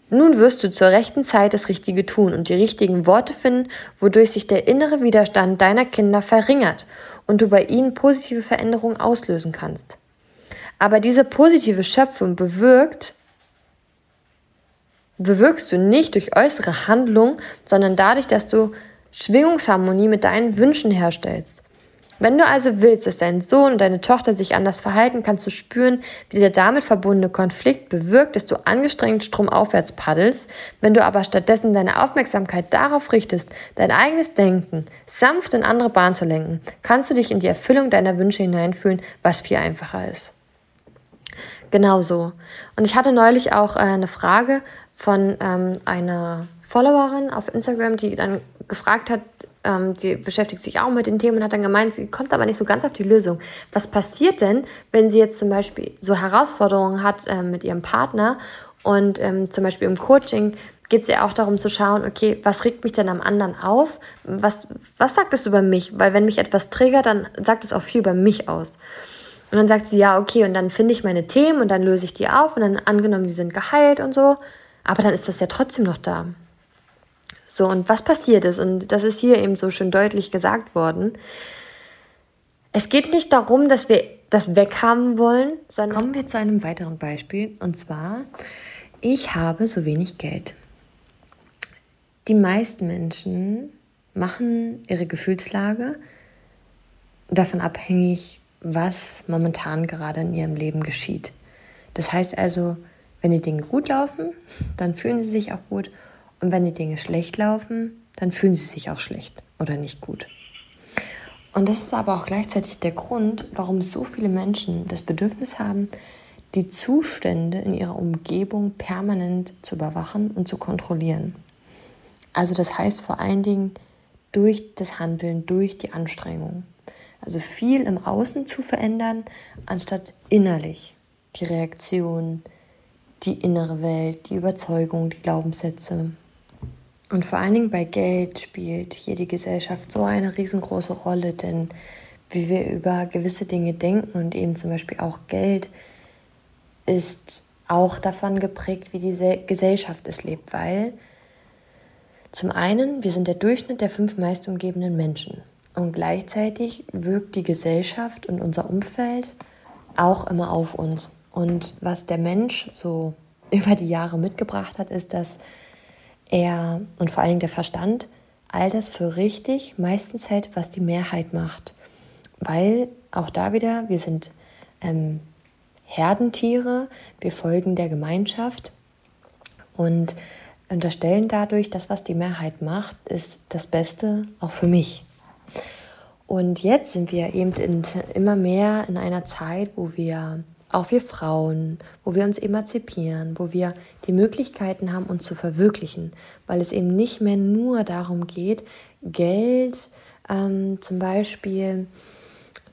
Nun wirst du zur rechten Zeit das Richtige tun und die richtigen Worte finden, wodurch sich der innere Widerstand deiner Kinder verringert und du bei ihnen positive Veränderungen auslösen kannst. Aber diese positive Schöpfung bewirkt, bewirkst du nicht durch äußere Handlung, sondern dadurch, dass du Schwingungsharmonie mit deinen Wünschen herstellst. Wenn du also willst, dass dein Sohn und deine Tochter sich anders verhalten, kannst du spüren, wie der damit verbundene Konflikt bewirkt, dass du angestrengt stromaufwärts paddelst. Wenn du aber stattdessen deine Aufmerksamkeit darauf richtest, dein eigenes Denken sanft in andere Bahnen zu lenken, kannst du dich in die Erfüllung deiner Wünsche hineinfühlen, was viel einfacher ist. Genau so. Und ich hatte neulich auch äh, eine Frage von ähm, einer Followerin auf Instagram, die dann gefragt hat, ähm, die beschäftigt sich auch mit den Themen und hat dann gemeint, sie kommt aber nicht so ganz auf die Lösung. Was passiert denn, wenn sie jetzt zum Beispiel so Herausforderungen hat äh, mit ihrem Partner und ähm, zum Beispiel im Coaching geht es ja auch darum zu schauen, okay, was regt mich denn am anderen auf? Was, was sagt es über mich? Weil wenn mich etwas triggert, dann sagt es auch viel über mich aus. Und dann sagt sie, ja, okay, und dann finde ich meine Themen und dann löse ich die auf und dann angenommen, die sind geheilt und so. Aber dann ist das ja trotzdem noch da. So, und was passiert ist, und das ist hier eben so schön deutlich gesagt worden, es geht nicht darum, dass wir das weghaben wollen, sondern. Kommen wir zu einem weiteren Beispiel, und zwar, ich habe so wenig Geld. Die meisten Menschen machen ihre Gefühlslage davon abhängig, was momentan gerade in ihrem Leben geschieht. Das heißt also, wenn die Dinge gut laufen, dann fühlen sie sich auch gut und wenn die Dinge schlecht laufen, dann fühlen sie sich auch schlecht oder nicht gut. Und das ist aber auch gleichzeitig der Grund, warum so viele Menschen das Bedürfnis haben, die Zustände in ihrer Umgebung permanent zu überwachen und zu kontrollieren. Also das heißt vor allen Dingen durch das Handeln, durch die Anstrengung. Also viel im Außen zu verändern, anstatt innerlich die Reaktion, die innere Welt, die Überzeugung, die Glaubenssätze. Und vor allen Dingen bei Geld spielt hier die Gesellschaft so eine riesengroße Rolle, denn wie wir über gewisse Dinge denken und eben zum Beispiel auch Geld ist auch davon geprägt, wie die Gesellschaft es lebt, weil zum einen, wir sind der Durchschnitt der fünf meist umgebenden Menschen und gleichzeitig wirkt die Gesellschaft und unser Umfeld auch immer auf uns. Und was der Mensch so über die Jahre mitgebracht hat, ist, dass er und vor Dingen der Verstand all das für richtig meistens hält, was die Mehrheit macht. Weil auch da wieder, wir sind ähm, Herdentiere, wir folgen der Gemeinschaft und unterstellen dadurch, dass was die Mehrheit macht, ist das Beste auch für mich. Und jetzt sind wir eben in, immer mehr in einer Zeit, wo wir, auch wir Frauen, wo wir uns emanzipieren, wo wir die Möglichkeiten haben, uns zu verwirklichen, weil es eben nicht mehr nur darum geht, Geld ähm, zum Beispiel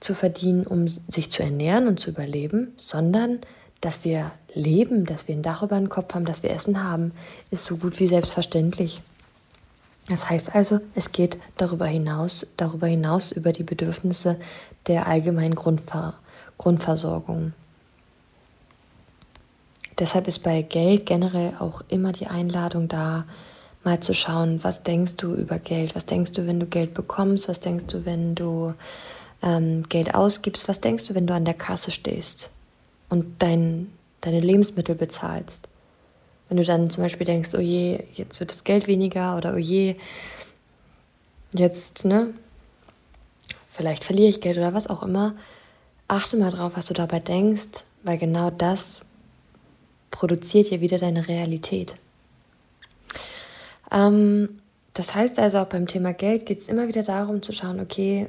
zu verdienen, um sich zu ernähren und zu überleben, sondern dass wir leben, dass wir ein Dach über den Kopf haben, dass wir Essen haben, ist so gut wie selbstverständlich. Das heißt also, es geht darüber hinaus, darüber hinaus über die Bedürfnisse der allgemeinen Grundver Grundversorgung. Deshalb ist bei Geld generell auch immer die Einladung da, mal zu schauen, was denkst du über Geld, was denkst du, wenn du Geld bekommst, was denkst du, wenn du ähm, Geld ausgibst, was denkst du, wenn du an der Kasse stehst und dein, deine Lebensmittel bezahlst. Wenn du dann zum Beispiel denkst, oh je, jetzt wird das Geld weniger oder oh je, jetzt, ne, vielleicht verliere ich Geld oder was auch immer, achte mal drauf, was du dabei denkst, weil genau das produziert ja wieder deine Realität. Ähm, das heißt also auch beim Thema Geld geht es immer wieder darum zu schauen, okay,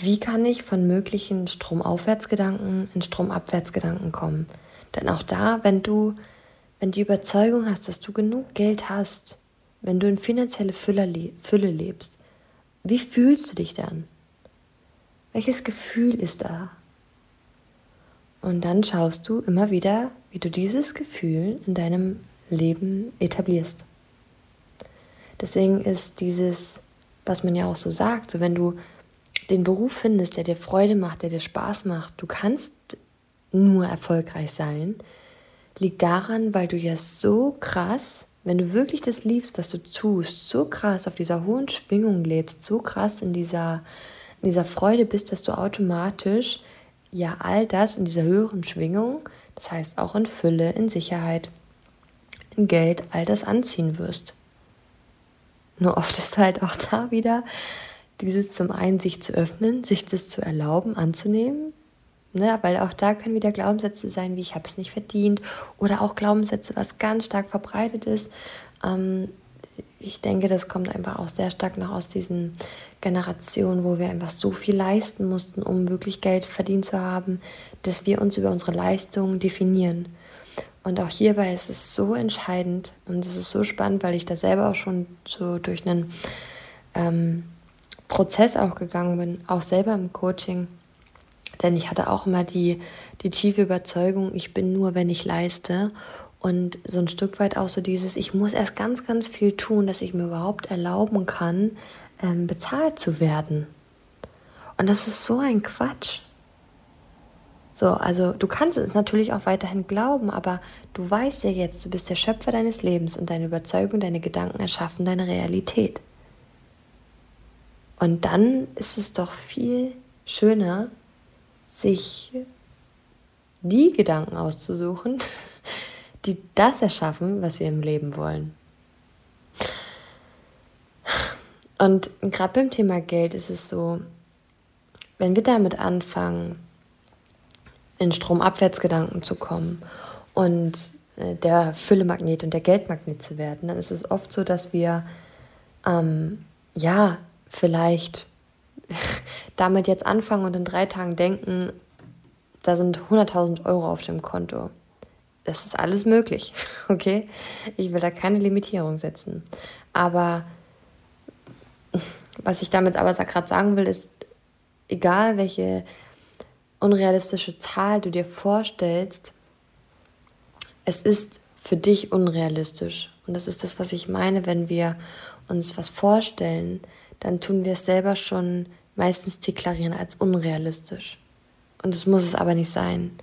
wie kann ich von möglichen Stromaufwärtsgedanken in Stromabwärtsgedanken kommen? Denn auch da, wenn du, wenn die Überzeugung hast, dass du genug Geld hast, wenn du in finanzielle Fülle, Fülle lebst, wie fühlst du dich dann? Welches Gefühl ist da? Und dann schaust du immer wieder, wie du dieses Gefühl in deinem Leben etablierst. Deswegen ist dieses, was man ja auch so sagt, so wenn du den Beruf findest, der dir Freude macht, der dir Spaß macht, du kannst nur erfolgreich sein, liegt daran, weil du ja so krass, wenn du wirklich das liebst, was du tust, so krass auf dieser hohen Schwingung lebst, so krass in dieser, in dieser Freude bist, dass du automatisch ja all das in dieser höheren Schwingung, das heißt auch in Fülle, in Sicherheit, in Geld, all das anziehen wirst. Nur oft ist halt auch da wieder dieses zum einen sich zu öffnen, sich das zu erlauben, anzunehmen, ne? weil auch da können wieder Glaubenssätze sein, wie ich habe es nicht verdient oder auch Glaubenssätze, was ganz stark verbreitet ist. Ähm, ich denke, das kommt einfach auch sehr stark noch aus diesen Generationen, wo wir einfach so viel leisten mussten, um wirklich Geld verdient zu haben, dass wir uns über unsere Leistungen definieren. Und auch hierbei ist es so entscheidend und es ist so spannend, weil ich da selber auch schon so durch einen ähm, Prozess auch gegangen bin, auch selber im Coaching. Denn ich hatte auch immer die, die tiefe Überzeugung, ich bin nur, wenn ich leiste. Und so ein Stück weit auch so dieses, ich muss erst ganz, ganz viel tun, dass ich mir überhaupt erlauben kann, ähm, bezahlt zu werden. Und das ist so ein Quatsch. So, also du kannst es natürlich auch weiterhin glauben, aber du weißt ja jetzt, du bist der Schöpfer deines Lebens und deine Überzeugung, deine Gedanken erschaffen deine Realität. Und dann ist es doch viel schöner, sich die Gedanken auszusuchen, die das erschaffen, was wir im Leben wollen. Und gerade beim Thema Geld ist es so, wenn wir damit anfangen, in Stromabwärtsgedanken zu kommen und äh, der Füllemagnet und der Geldmagnet zu werden, dann ist es oft so, dass wir ähm, ja vielleicht damit jetzt anfangen und in drei Tagen denken, da sind 100.000 Euro auf dem Konto. Das ist alles möglich, okay? Ich will da keine Limitierung setzen. Aber was ich damit aber gerade sagen will, ist, egal welche unrealistische Zahl du dir vorstellst, es ist für dich unrealistisch. Und das ist das, was ich meine, wenn wir uns was vorstellen, dann tun wir es selber schon meistens deklarieren als unrealistisch. Und das muss es aber nicht sein.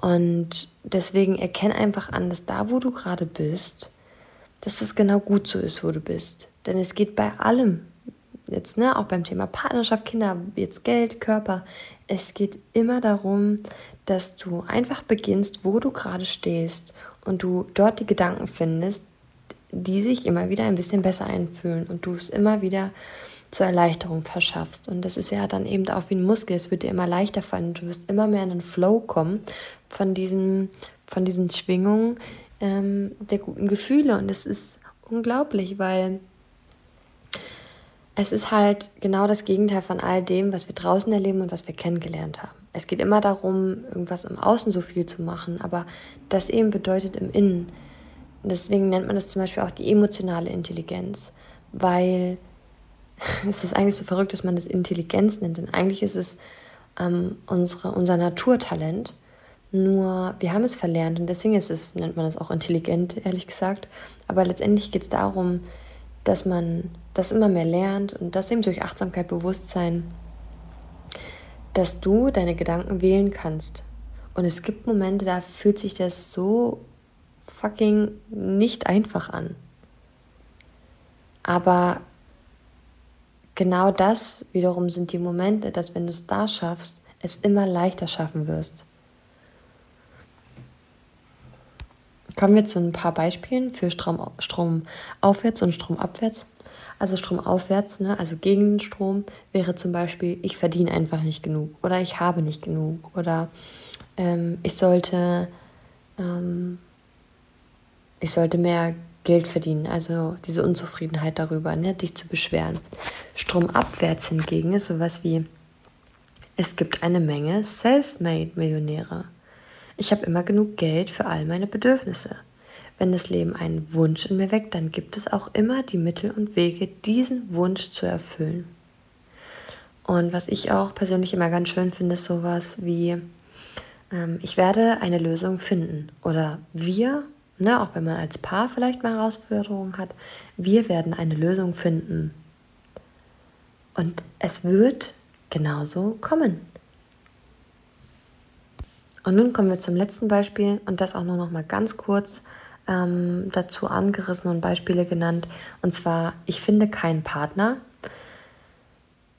Und deswegen erkenn einfach an, dass da, wo du gerade bist, dass das genau gut so ist, wo du bist. Denn es geht bei allem, jetzt ne, auch beim Thema Partnerschaft, Kinder, jetzt Geld, Körper, es geht immer darum, dass du einfach beginnst, wo du gerade stehst und du dort die Gedanken findest, die sich immer wieder ein bisschen besser einfühlen und du es immer wieder zur Erleichterung verschaffst. Und das ist ja dann eben auch wie ein Muskel, es wird dir immer leichter fallen. Du wirst immer mehr in den Flow kommen von diesen, von diesen Schwingungen ähm, der guten Gefühle. Und es ist unglaublich, weil es ist halt genau das Gegenteil von all dem, was wir draußen erleben und was wir kennengelernt haben. Es geht immer darum, irgendwas im Außen so viel zu machen, aber das eben bedeutet im Innen. Deswegen nennt man das zum Beispiel auch die emotionale Intelligenz, weil es ist eigentlich so verrückt, dass man das Intelligenz nennt, denn eigentlich ist es ähm, unsere, unser Naturtalent. Nur wir haben es verlernt und deswegen ist es, nennt man es auch intelligent, ehrlich gesagt. Aber letztendlich geht es darum, dass man das immer mehr lernt und das eben durch Achtsamkeit, Bewusstsein, dass du deine Gedanken wählen kannst. Und es gibt Momente, da fühlt sich das so fucking nicht einfach an. Aber genau das wiederum sind die Momente, dass wenn du es da schaffst, es immer leichter schaffen wirst. Kommen wir zu ein paar Beispielen für Strom, Strom aufwärts und Strom abwärts. Also Strom aufwärts, ne, also gegen Strom, wäre zum Beispiel, ich verdiene einfach nicht genug oder ich habe nicht genug oder ähm, ich sollte ähm, ich sollte mehr Geld verdienen, also diese Unzufriedenheit darüber, ne, dich zu beschweren. Stromabwärts hingegen ist sowas wie, es gibt eine Menge Self-Made-Millionäre. Ich habe immer genug Geld für all meine Bedürfnisse. Wenn das Leben einen Wunsch in mir weckt, dann gibt es auch immer die Mittel und Wege, diesen Wunsch zu erfüllen. Und was ich auch persönlich immer ganz schön finde, ist sowas wie, ähm, ich werde eine Lösung finden. Oder wir ne, auch wenn man als Paar vielleicht mal Herausforderungen hat, wir werden eine Lösung finden. Und es wird genauso kommen. Und nun kommen wir zum letzten Beispiel und das auch nur noch mal ganz kurz ähm, dazu angerissen und Beispiele genannt. Und zwar, ich finde keinen Partner.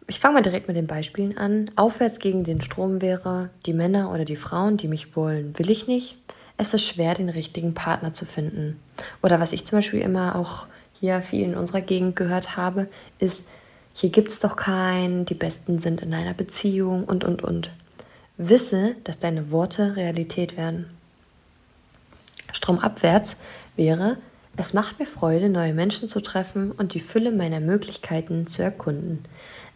Ich fange mal direkt mit den Beispielen an. Aufwärts gegen den Strom wäre, die Männer oder die Frauen, die mich wollen, will ich nicht es ist schwer, den richtigen Partner zu finden. Oder was ich zum Beispiel immer auch hier viel in unserer Gegend gehört habe, ist, hier gibt es doch keinen, die Besten sind in einer Beziehung und, und, und. Wisse, dass deine Worte Realität werden. Stromabwärts wäre, es macht mir Freude, neue Menschen zu treffen und die Fülle meiner Möglichkeiten zu erkunden.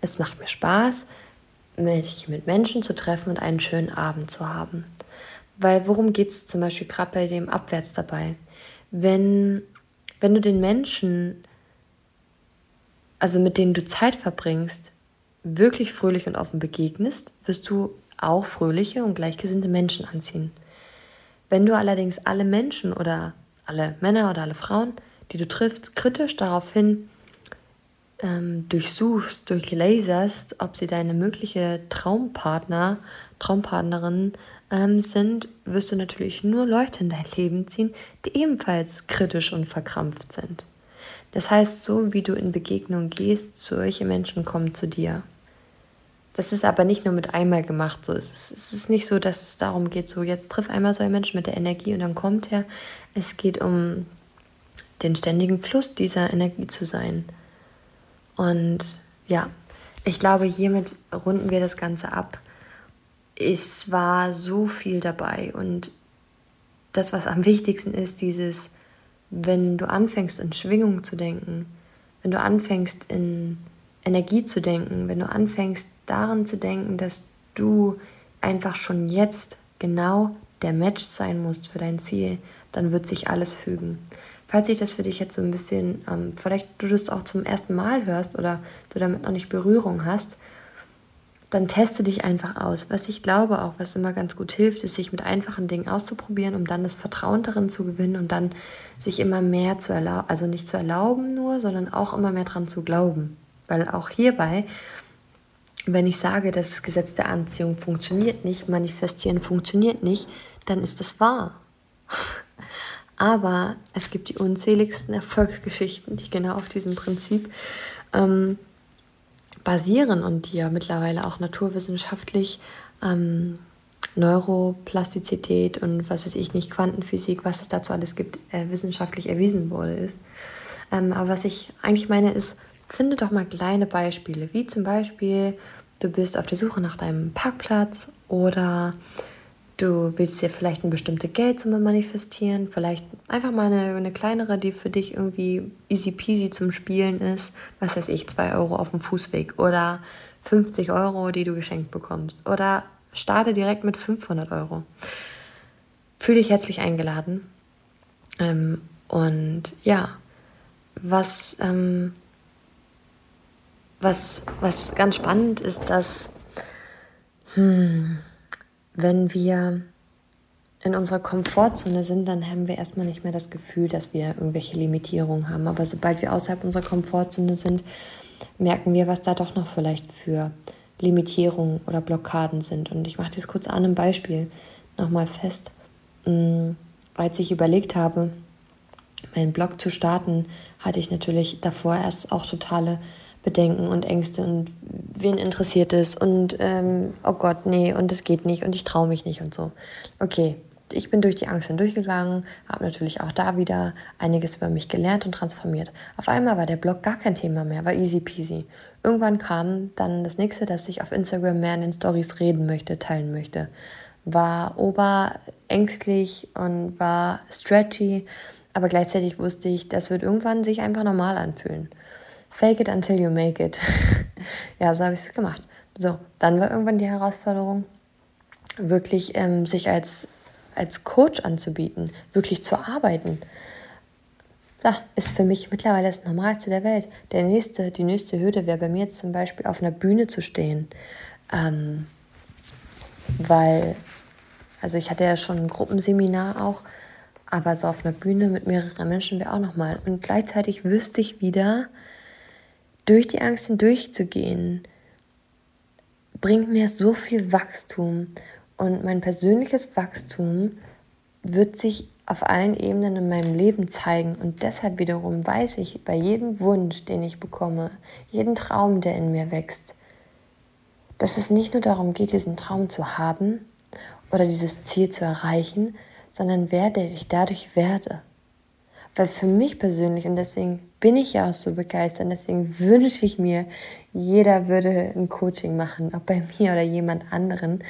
Es macht mir Spaß, mich mit Menschen zu treffen und einen schönen Abend zu haben. Weil worum geht es zum Beispiel gerade bei dem Abwärts dabei? Wenn, wenn du den Menschen, also mit denen du Zeit verbringst, wirklich fröhlich und offen begegnest, wirst du auch fröhliche und gleichgesinnte Menschen anziehen. Wenn du allerdings alle Menschen oder alle Männer oder alle Frauen, die du triffst, kritisch daraufhin ähm, durchsuchst, durchlaserst, ob sie deine mögliche Traumpartner, Traumpartnerin ähm, sind, wirst du natürlich nur Leute in dein Leben ziehen, die ebenfalls kritisch und verkrampft sind. Das heißt, so wie du in Begegnung gehst, solche Menschen kommen zu dir. Das ist aber nicht nur mit einmal gemacht. So. Es, ist, es ist nicht so, dass es darum geht, so jetzt triff einmal so ein Mensch mit der Energie und dann kommt er. Es geht um den ständigen Fluss dieser Energie zu sein. Und ja, ich glaube, hiermit runden wir das Ganze ab es war so viel dabei und das, was am wichtigsten ist, dieses, wenn du anfängst in Schwingung zu denken, wenn du anfängst in Energie zu denken, wenn du anfängst daran zu denken, dass du einfach schon jetzt genau der Match sein musst für dein Ziel, dann wird sich alles fügen. Falls sich das für dich jetzt so ein bisschen, ähm, vielleicht du das auch zum ersten Mal hörst oder du damit noch nicht Berührung hast, dann teste dich einfach aus. Was ich glaube auch, was immer ganz gut hilft, ist, sich mit einfachen Dingen auszuprobieren, um dann das Vertrauen darin zu gewinnen und dann sich immer mehr zu erlauben, also nicht zu erlauben nur, sondern auch immer mehr dran zu glauben. Weil auch hierbei, wenn ich sage, das Gesetz der Anziehung funktioniert nicht, manifestieren funktioniert nicht, dann ist das wahr. Aber es gibt die unzähligsten Erfolgsgeschichten, die genau auf diesem Prinzip ähm, basieren und die ja mittlerweile auch naturwissenschaftlich ähm, Neuroplastizität und was weiß ich nicht, Quantenphysik, was es dazu alles gibt, äh, wissenschaftlich erwiesen wurde ist. Ähm, aber was ich eigentlich meine ist, finde doch mal kleine Beispiele, wie zum Beispiel, du bist auf der Suche nach deinem Parkplatz oder Du willst dir vielleicht eine bestimmte Geldsumme manifestieren, vielleicht einfach mal eine, eine kleinere, die für dich irgendwie easy peasy zum Spielen ist. Was weiß ich, 2 Euro auf dem Fußweg oder 50 Euro, die du geschenkt bekommst. Oder starte direkt mit 500 Euro. Fühle dich herzlich eingeladen. Ähm, und ja, was, ähm, was, was ganz spannend ist, dass. Hm, wenn wir in unserer Komfortzone sind, dann haben wir erstmal nicht mehr das Gefühl, dass wir irgendwelche Limitierungen haben. Aber sobald wir außerhalb unserer Komfortzone sind, merken wir, was da doch noch vielleicht für Limitierungen oder Blockaden sind. Und ich mache das kurz an einem Beispiel nochmal fest. Mm, als ich überlegt habe, meinen Blog zu starten, hatte ich natürlich davor erst auch totale Bedenken und Ängste und wen interessiert es und ähm, oh Gott, nee, und es geht nicht und ich traue mich nicht und so. Okay, ich bin durch die Angst hindurchgegangen, habe natürlich auch da wieder einiges über mich gelernt und transformiert. Auf einmal war der Blog gar kein Thema mehr, war easy peasy. Irgendwann kam dann das nächste, dass ich auf Instagram mehr in den Stories reden möchte, teilen möchte. War oberängstlich und war stretchy, aber gleichzeitig wusste ich, das wird irgendwann sich einfach normal anfühlen. Fake it until you make it. ja, so habe ich es gemacht. So, dann war irgendwann die Herausforderung, wirklich ähm, sich als, als Coach anzubieten, wirklich zu arbeiten. Ja, ist für mich mittlerweile das Normalste der Welt. Der nächste, die nächste Hürde wäre bei mir jetzt zum Beispiel auf einer Bühne zu stehen. Ähm, weil, also ich hatte ja schon ein Gruppenseminar auch, aber so auf einer Bühne mit mehreren Menschen wäre auch nochmal. Und gleichzeitig wüsste ich wieder, durch die Angst hindurchzugehen, bringt mir so viel Wachstum. Und mein persönliches Wachstum wird sich auf allen Ebenen in meinem Leben zeigen. Und deshalb wiederum weiß ich, bei jedem Wunsch, den ich bekomme, jeden Traum, der in mir wächst, dass es nicht nur darum geht, diesen Traum zu haben oder dieses Ziel zu erreichen, sondern wer ich dadurch werde. Weil für mich persönlich, und deswegen bin ich ja auch so begeistert, deswegen wünsche ich mir, jeder würde ein Coaching machen, ob bei mir oder jemand anderen.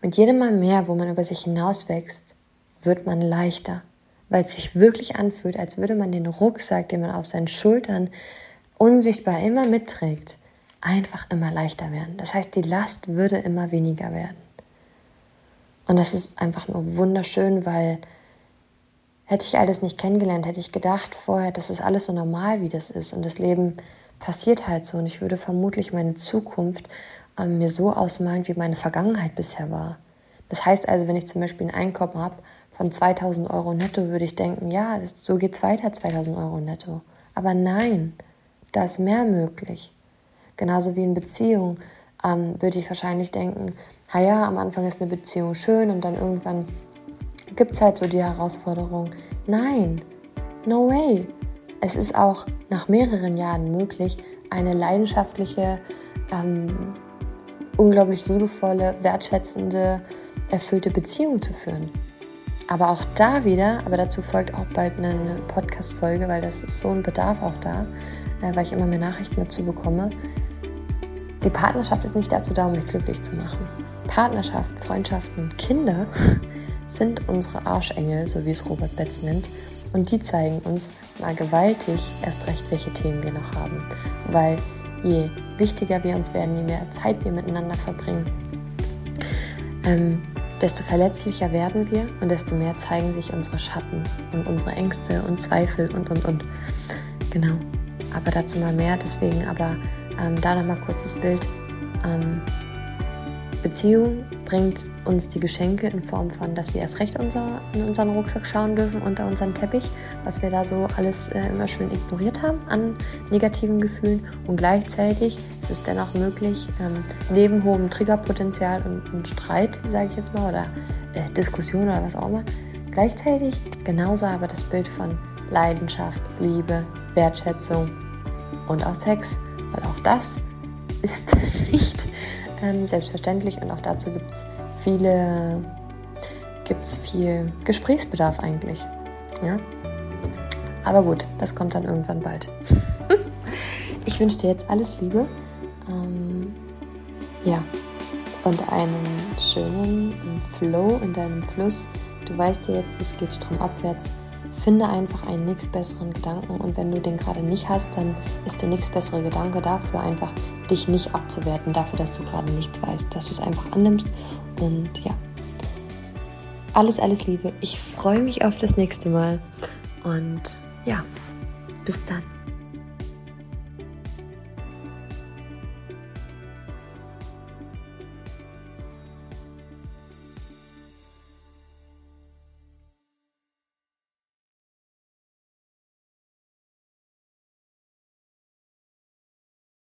Mit jedem Mal mehr, wo man über sich hinauswächst, wird man leichter, weil es sich wirklich anfühlt, als würde man den Rucksack, den man auf seinen Schultern unsichtbar immer mitträgt, einfach immer leichter werden. Das heißt, die Last würde immer weniger werden. Und das ist einfach nur wunderschön, weil Hätte ich alles nicht kennengelernt, hätte ich gedacht vorher, das ist alles so normal, wie das ist. Und das Leben passiert halt so. Und ich würde vermutlich meine Zukunft ähm, mir so ausmalen, wie meine Vergangenheit bisher war. Das heißt also, wenn ich zum Beispiel ein Einkommen habe von 2000 Euro netto, würde ich denken, ja, das, so geht es weiter, 2000 Euro netto. Aber nein, da ist mehr möglich. Genauso wie in Beziehung ähm, würde ich wahrscheinlich denken, naja, am Anfang ist eine Beziehung schön und dann irgendwann gibt es halt so die Herausforderung. Nein, no way. Es ist auch nach mehreren Jahren möglich, eine leidenschaftliche, ähm, unglaublich liebevolle, wertschätzende, erfüllte Beziehung zu führen. Aber auch da wieder, aber dazu folgt auch bald eine Podcast-Folge, weil das ist so ein Bedarf auch da, äh, weil ich immer mehr Nachrichten dazu bekomme. Die Partnerschaft ist nicht dazu da, um mich glücklich zu machen. Partnerschaft, Freundschaften, Kinder sind unsere Arschengel, so wie es Robert Betz nennt. Und die zeigen uns mal gewaltig erst recht, welche Themen wir noch haben. Weil je wichtiger wir uns werden, je mehr Zeit wir miteinander verbringen, ähm, desto verletzlicher werden wir und desto mehr zeigen sich unsere Schatten und unsere Ängste und Zweifel und, und, und. Genau. Aber dazu mal mehr. Deswegen aber ähm, da nochmal kurzes Bild. Ähm, Beziehung bringt uns die Geschenke in Form von, dass wir erst recht unser, in unseren Rucksack schauen dürfen, unter unseren Teppich, was wir da so alles äh, immer schön ignoriert haben an negativen Gefühlen. Und gleichzeitig ist es dennoch möglich, ähm, neben hohem Triggerpotenzial und, und Streit, sage ich jetzt mal, oder äh, Diskussion oder was auch immer, gleichzeitig genauso aber das Bild von Leidenschaft, Liebe, Wertschätzung und auch Sex, weil auch das ist nicht ähm, selbstverständlich und auch dazu gibt es viele, gibt es viel Gesprächsbedarf eigentlich. Ja? Aber gut, das kommt dann irgendwann bald. ich wünsche dir jetzt alles Liebe. Ähm, ja, und einen schönen Flow in deinem Fluss. Du weißt ja jetzt, es geht stromabwärts. Finde einfach einen nichts besseren Gedanken und wenn du den gerade nicht hast, dann ist der nichts bessere Gedanke dafür einfach, dich nicht abzuwerten, dafür, dass du gerade nichts weißt, dass du es einfach annimmst und ja. Alles, alles Liebe. Ich freue mich auf das nächste Mal und ja, bis dann.